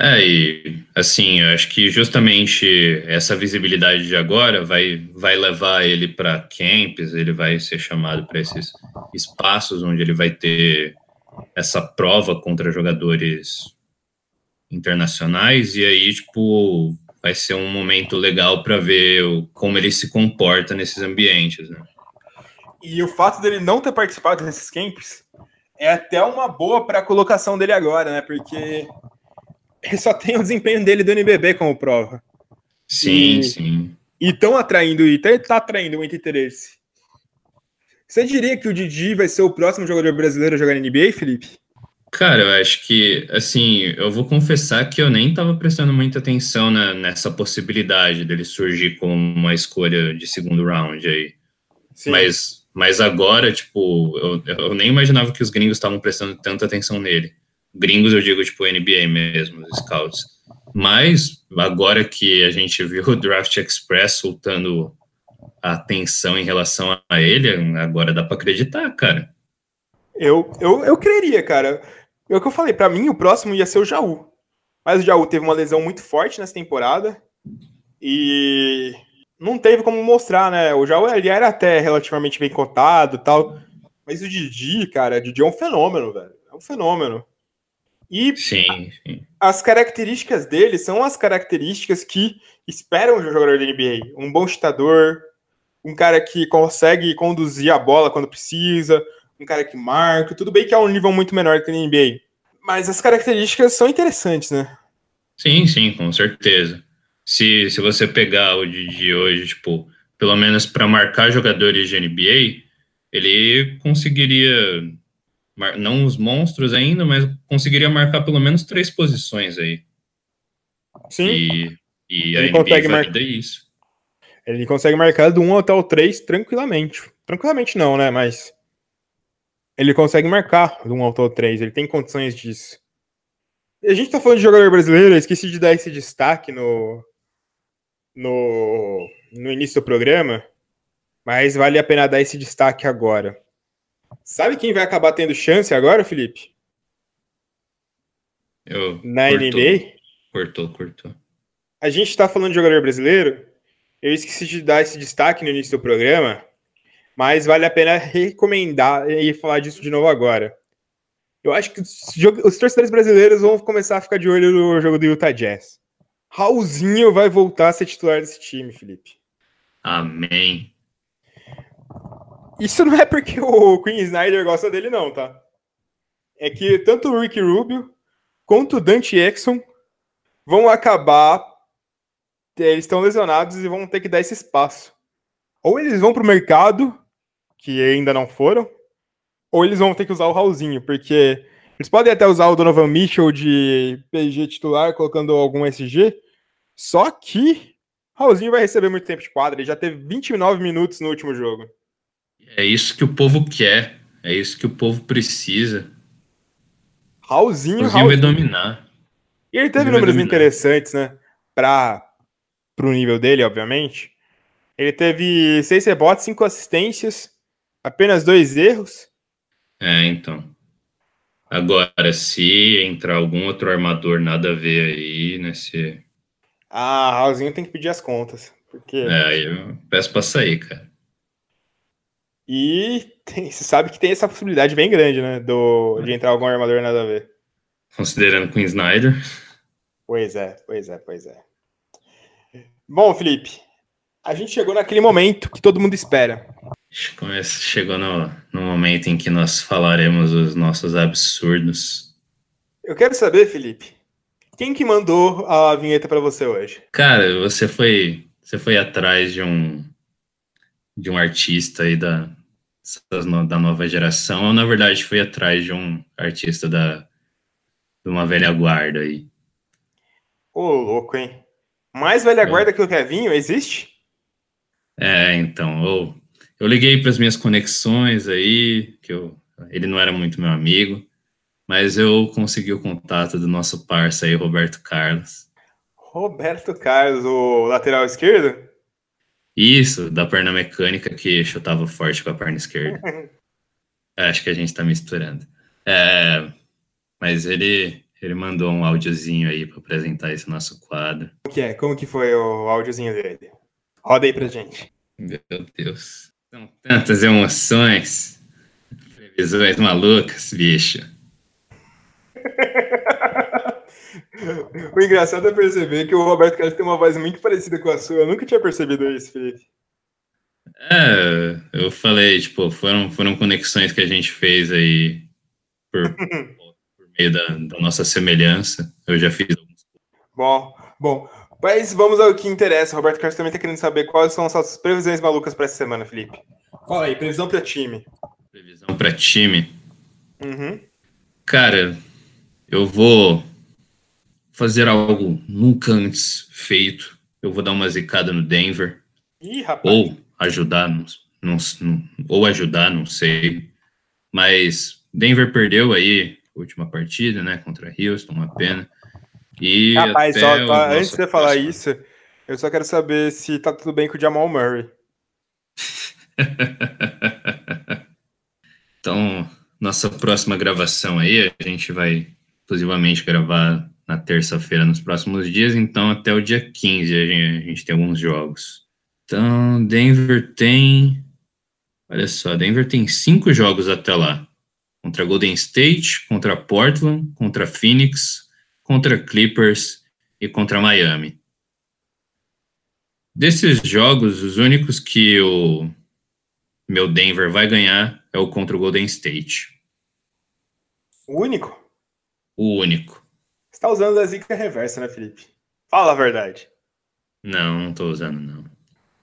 É, e assim, eu acho que justamente essa visibilidade de agora vai, vai levar ele para camps, ele vai ser chamado para esses espaços onde ele vai ter essa prova contra jogadores internacionais, e aí, tipo, vai ser um momento legal para ver como ele se comporta nesses ambientes, né? E o fato dele não ter participado desses camps é até uma boa para a colocação dele agora, né? Porque ele só tem o desempenho dele do NBB como prova. Sim, e, sim. E estão atraindo, e tá, tá atraindo muito interesse. Você diria que o Didi vai ser o próximo jogador brasileiro a jogar na NBA, Felipe? Cara, eu acho que, assim, eu vou confessar que eu nem estava prestando muita atenção na, nessa possibilidade dele surgir como uma escolha de segundo round aí. Sim. Mas, mas agora, tipo, eu, eu nem imaginava que os gringos estavam prestando tanta atenção nele. Gringos, eu digo, tipo, NBA mesmo, os scouts. Mas, agora que a gente viu o Draft Express soltando a atenção em relação a ele, agora dá para acreditar, cara. Eu, eu, eu creria, cara. É o que eu falei, para mim o próximo ia ser o Jaú. Mas o Jaú teve uma lesão muito forte nessa temporada e não teve como mostrar, né? O Jaú ele era até relativamente bem cotado tal. Mas o Didi, cara, o Didi é um fenômeno, velho. É um fenômeno. E sim, sim. as características dele são as características que esperam de um jogador da NBA. Um bom chutador, um cara que consegue conduzir a bola quando precisa, um cara que marca. Tudo bem que é um nível muito menor que na NBA. Mas as características são interessantes, né? Sim, sim, com certeza. Se, se você pegar o de hoje, tipo, pelo menos para marcar jogadores de NBA, ele conseguiria não os monstros ainda, mas conseguiria marcar pelo menos três posições aí. Sim. E, e ele consegue marcar isso. Ele consegue marcar do 1 até o 3 tranquilamente. Tranquilamente não, né? Mas ele consegue marcar do 1 até o 3. Ele tem condições disso. E a gente tá falando de jogador brasileiro, eu esqueci de dar esse destaque no, no, no início do programa, mas vale a pena dar esse destaque agora. Sabe quem vai acabar tendo chance agora, Felipe? Eu, Na cortou, NBA? Cortou, cortou. A gente está falando de jogador brasileiro. Eu esqueci de dar esse destaque no início do programa, mas vale a pena recomendar e falar disso de novo agora. Eu acho que os torcedores brasileiros vão começar a ficar de olho no jogo do Utah Jazz. Raulzinho vai voltar a ser titular desse time, Felipe. Amém. Isso não é porque o Queen Snyder gosta dele, não, tá? É que tanto o Rick Rubio quanto o Dante Exxon vão acabar. Eles estão lesionados e vão ter que dar esse espaço. Ou eles vão pro mercado, que ainda não foram, ou eles vão ter que usar o Raulzinho, porque Eles podem até usar o Donovan Mitchell de PG titular, colocando algum SG. Só que Raulzinho vai receber muito tempo de quadra. Ele já teve 29 minutos no último jogo. É isso que o povo quer. É isso que o povo precisa. Raulzinho, Raulzinho vai dominar. E ele teve números interessantes, né? Para o nível dele, obviamente. Ele teve seis rebotes, cinco assistências, apenas dois erros. É, então. Agora, se entrar algum outro armador nada a ver aí nesse. Ah, Raulzinho tem que pedir as contas. Porque... É, eu peço pra sair, cara. E tem, você sabe que tem essa possibilidade bem grande, né? Do, de entrar algum armador nada a ver. Considerando Queen Snyder. Pois é, pois é, pois é. Bom, Felipe, a gente chegou naquele momento que todo mundo espera. Chegou no, no momento em que nós falaremos os nossos absurdos. Eu quero saber, Felipe, quem que mandou a vinheta para você hoje? Cara, você foi, você foi atrás de um de um artista aí da, da nova geração, ou na verdade foi atrás de um artista da, de uma velha guarda aí. Ô, louco, hein? Mais velha é. guarda que o Kevinho, existe? É, então, eu, eu liguei para as minhas conexões aí, que eu, ele não era muito meu amigo, mas eu consegui o contato do nosso parceiro aí, Roberto Carlos. Roberto Carlos, o lateral esquerdo? Isso, da perna mecânica que chutava forte com a perna esquerda. Acho que a gente está misturando. É, mas ele ele mandou um áudiozinho aí para apresentar esse nosso quadro. O que é? Como que foi o áudiozinho dele? Roda aí pra gente. Meu Deus. São tantas emoções. Previsões malucas, bicho. o engraçado é perceber que o Roberto Carlos tem uma voz muito parecida com a sua. Eu nunca tinha percebido isso, Felipe. É, eu falei, tipo, foram, foram conexões que a gente fez aí por meio da, da nossa semelhança. Eu já fiz alguns. Bom, bom. Mas vamos ao que interessa. O Roberto Carlos também está querendo saber quais são as suas previsões malucas para essa semana, Felipe. Fala aí, previsão para time. Previsão para time. Uhum. Cara, eu vou fazer algo nunca antes feito. Eu vou dar uma zicada no Denver. Ih. Ou ajudar, não, não, ou ajudar, não sei. Mas Denver perdeu aí última partida, né, contra Houston, uma pena. E Rapaz, só, tá, antes de falar isso, eu só quero saber se tá tudo bem com o Jamal Murray. então, nossa próxima gravação aí, a gente vai exclusivamente gravar na terça-feira nos próximos dias, então até o dia 15 a gente, a gente tem alguns jogos. Então, Denver tem. Olha só, Denver tem cinco jogos até lá contra Golden State, contra Portland, contra Phoenix, contra Clippers e contra Miami. Desses jogos, os únicos que o meu Denver vai ganhar é o contra o Golden State. O único? O único. Você tá usando a zica reversa, né, Felipe? Fala a verdade. Não, não tô usando, não.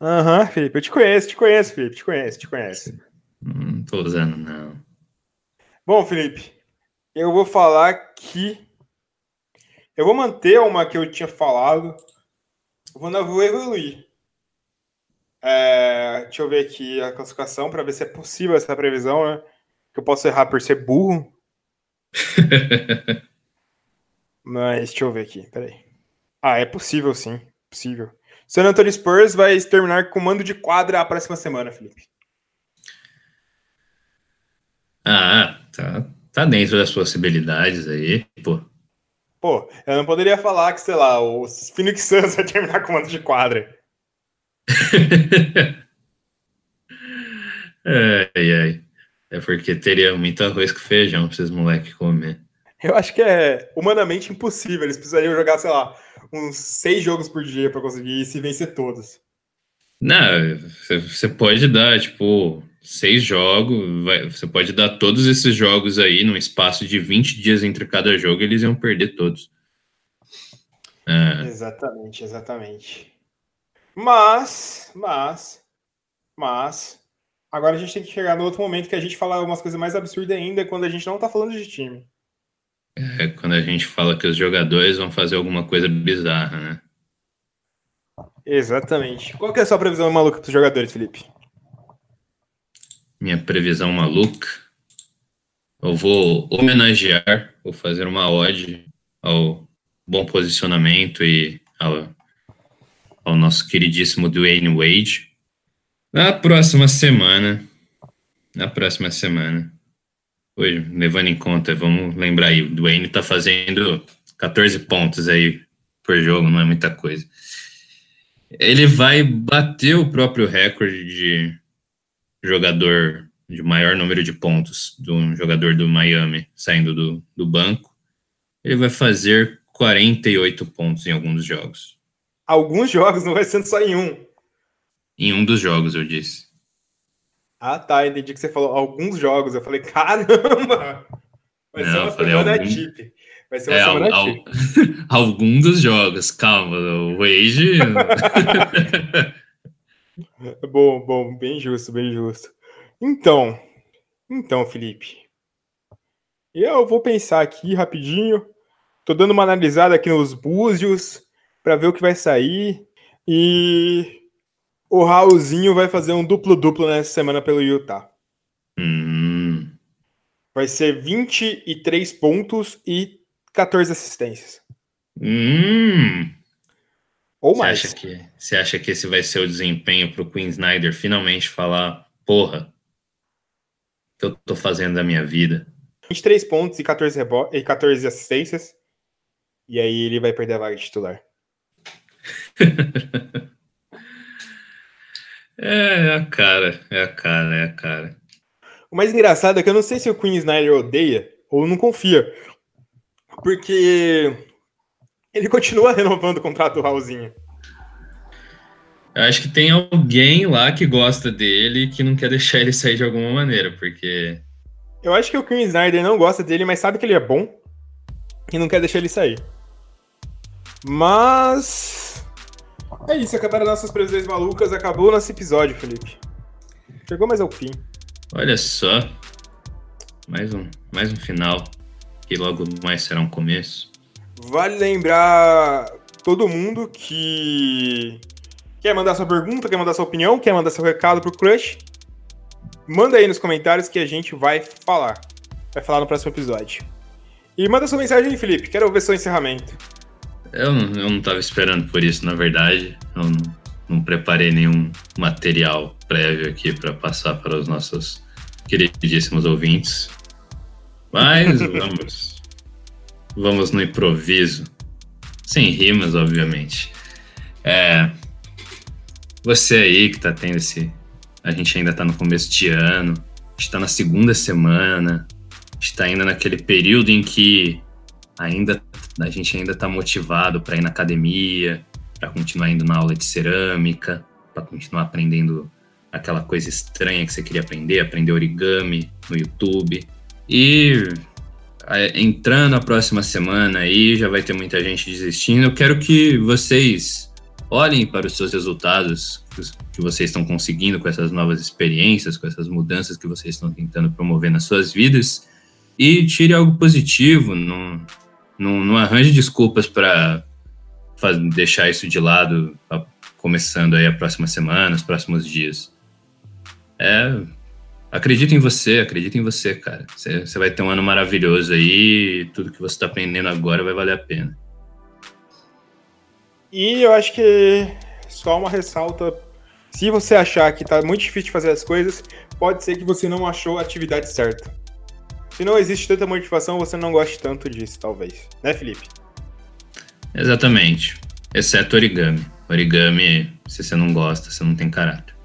Aham, uhum, Felipe, eu te conheço, te conheço, Felipe, te conheço, te conheço. Não tô usando, não. Bom, Felipe, eu vou falar que eu vou manter uma que eu tinha falado. Eu vou, vou evoluir. É, deixa eu ver aqui a classificação para ver se é possível essa previsão, né? Que eu posso errar por ser burro. Mas deixa eu ver aqui, peraí. Ah, é possível sim, possível. San Antonio Spurs vai terminar com mando de quadra a próxima semana, Felipe. Ah, tá, tá dentro das possibilidades aí, pô. Pô, eu não poderia falar que, sei lá, o Phoenix Suns vai terminar com mando de quadra. ai, ai. É porque teria muito arroz com feijão pra esses moleques comer. Eu acho que é humanamente impossível. Eles precisariam jogar, sei lá, uns seis jogos por dia para conseguir se vencer todos. Não, você pode dar, tipo, seis jogos, vai, você pode dar todos esses jogos aí num espaço de 20 dias entre cada jogo, eles iam perder todos. É. Exatamente, exatamente. Mas, mas, mas, agora a gente tem que chegar no outro momento que a gente fala umas coisas mais absurdas ainda quando a gente não tá falando de time. É quando a gente fala que os jogadores vão fazer alguma coisa bizarra, né? Exatamente. Qual que é a sua previsão maluca para os jogadores, Felipe? Minha previsão maluca? Eu vou homenagear, vou fazer uma ode ao bom posicionamento e ao, ao nosso queridíssimo Dwayne Wade. Na próxima semana, na próxima semana, hoje, levando em conta, vamos lembrar aí, o Dwayne tá fazendo 14 pontos aí por jogo, não é muita coisa. Ele vai bater o próprio recorde de jogador de maior número de pontos de um jogador do Miami saindo do, do banco. Ele vai fazer 48 pontos em alguns jogos. Alguns jogos, não vai sendo só em um. Em um dos jogos, eu disse. Ah, tá. Entendi que você falou alguns jogos. Eu falei, caramba! Vai Não, ser eu uma semana algum- tip. Vai ser uma É, semana al- tip. al- algum dos jogos, calma, o Wade. Bom, bom, bem justo, bem justo. Então, então, Felipe. Eu vou pensar aqui rapidinho. Tô dando uma analisada aqui nos búzios para ver o que vai sair. E o Raulzinho vai fazer um duplo-duplo nessa semana pelo Utah. hum, Vai ser 23 pontos e 14 assistências. hum. Ou Você mais. acha, que, você acha que esse vai ser o desempenho para o Queen Snyder finalmente falar: porra, o que eu tô fazendo da minha vida? 23 pontos e 14, rebo... e 14 assistências. E aí ele vai perder a vaga de titular. É, é a cara, é a cara, é a cara. O mais engraçado é que eu não sei se o Queen Snyder odeia ou não confia. Porque ele continua renovando o contrato do Raulzinho. Eu acho que tem alguém lá que gosta dele e que não quer deixar ele sair de alguma maneira, porque Eu acho que o Queen Snyder não gosta dele, mas sabe que ele é bom e não quer deixar ele sair. Mas. É isso, acabaram nossas previsões malucas. Acabou o nosso episódio, Felipe. Chegou mais ao fim. olha só, mais um, mais um final, que logo mais será um começo. Vale lembrar todo mundo que quer mandar sua pergunta, quer mandar sua opinião, quer mandar seu recado pro Crush. Manda aí nos comentários que a gente vai falar. Vai falar no próximo episódio. E manda sua mensagem aí, Felipe. Quero ver seu encerramento. Eu, não- eu não tava esperando por isso, na verdade. Eu não, não preparei nenhum material prévio aqui para passar para os nossos queridíssimos ouvintes. Mas vamos. Vamos no improviso. Sem rimas, obviamente. É, você aí que tá tendo esse. A gente ainda tá no começo de ano. A gente tá na segunda semana. A gente tá ainda naquele período em que ainda a gente ainda está motivado para ir na academia, para continuar indo na aula de cerâmica, para continuar aprendendo aquela coisa estranha que você queria aprender, aprender origami no YouTube. E entrando a próxima semana aí, já vai ter muita gente desistindo. Eu quero que vocês olhem para os seus resultados que os- que vocês estão conseguindo com essas novas experiências, com essas mudanças que vocês estão tentando promover nas suas vidas e tire algo positivo. Não, não, não arranje desculpas para deixar isso de lado, a- começando aí a próxima semana, os próximos dias. É, acredita em você, acredita em você, cara. Você, vai ter um ano maravilhoso aí, tudo que você está aprendendo agora vai valer a pena. E eu acho que só uma ressalta. Se você achar que tá muito difícil de fazer as coisas, pode ser que você não achou a atividade certa. Se não existe tanta motivação, você não goste tanto disso, talvez. Né, Felipe? Exatamente. Exceto origami. Origami, se você não gosta, você não tem caráter.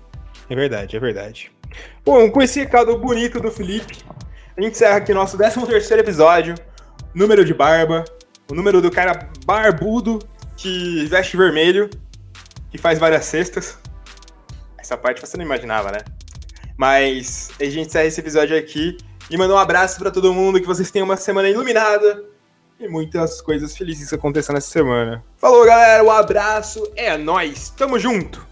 É verdade, é verdade. Bom, com esse recado bonito do Felipe, a gente encerra aqui nosso 13 terceiro episódio. Número de barba. O número do cara barbudo que veste vermelho, que faz várias cestas. Essa parte você não imaginava, né? Mas a gente encerra esse episódio aqui e manda um abraço pra todo mundo, que vocês tenham uma semana iluminada e muitas coisas felizes acontecendo essa semana. Falou, galera, um abraço, é nóis, tamo junto!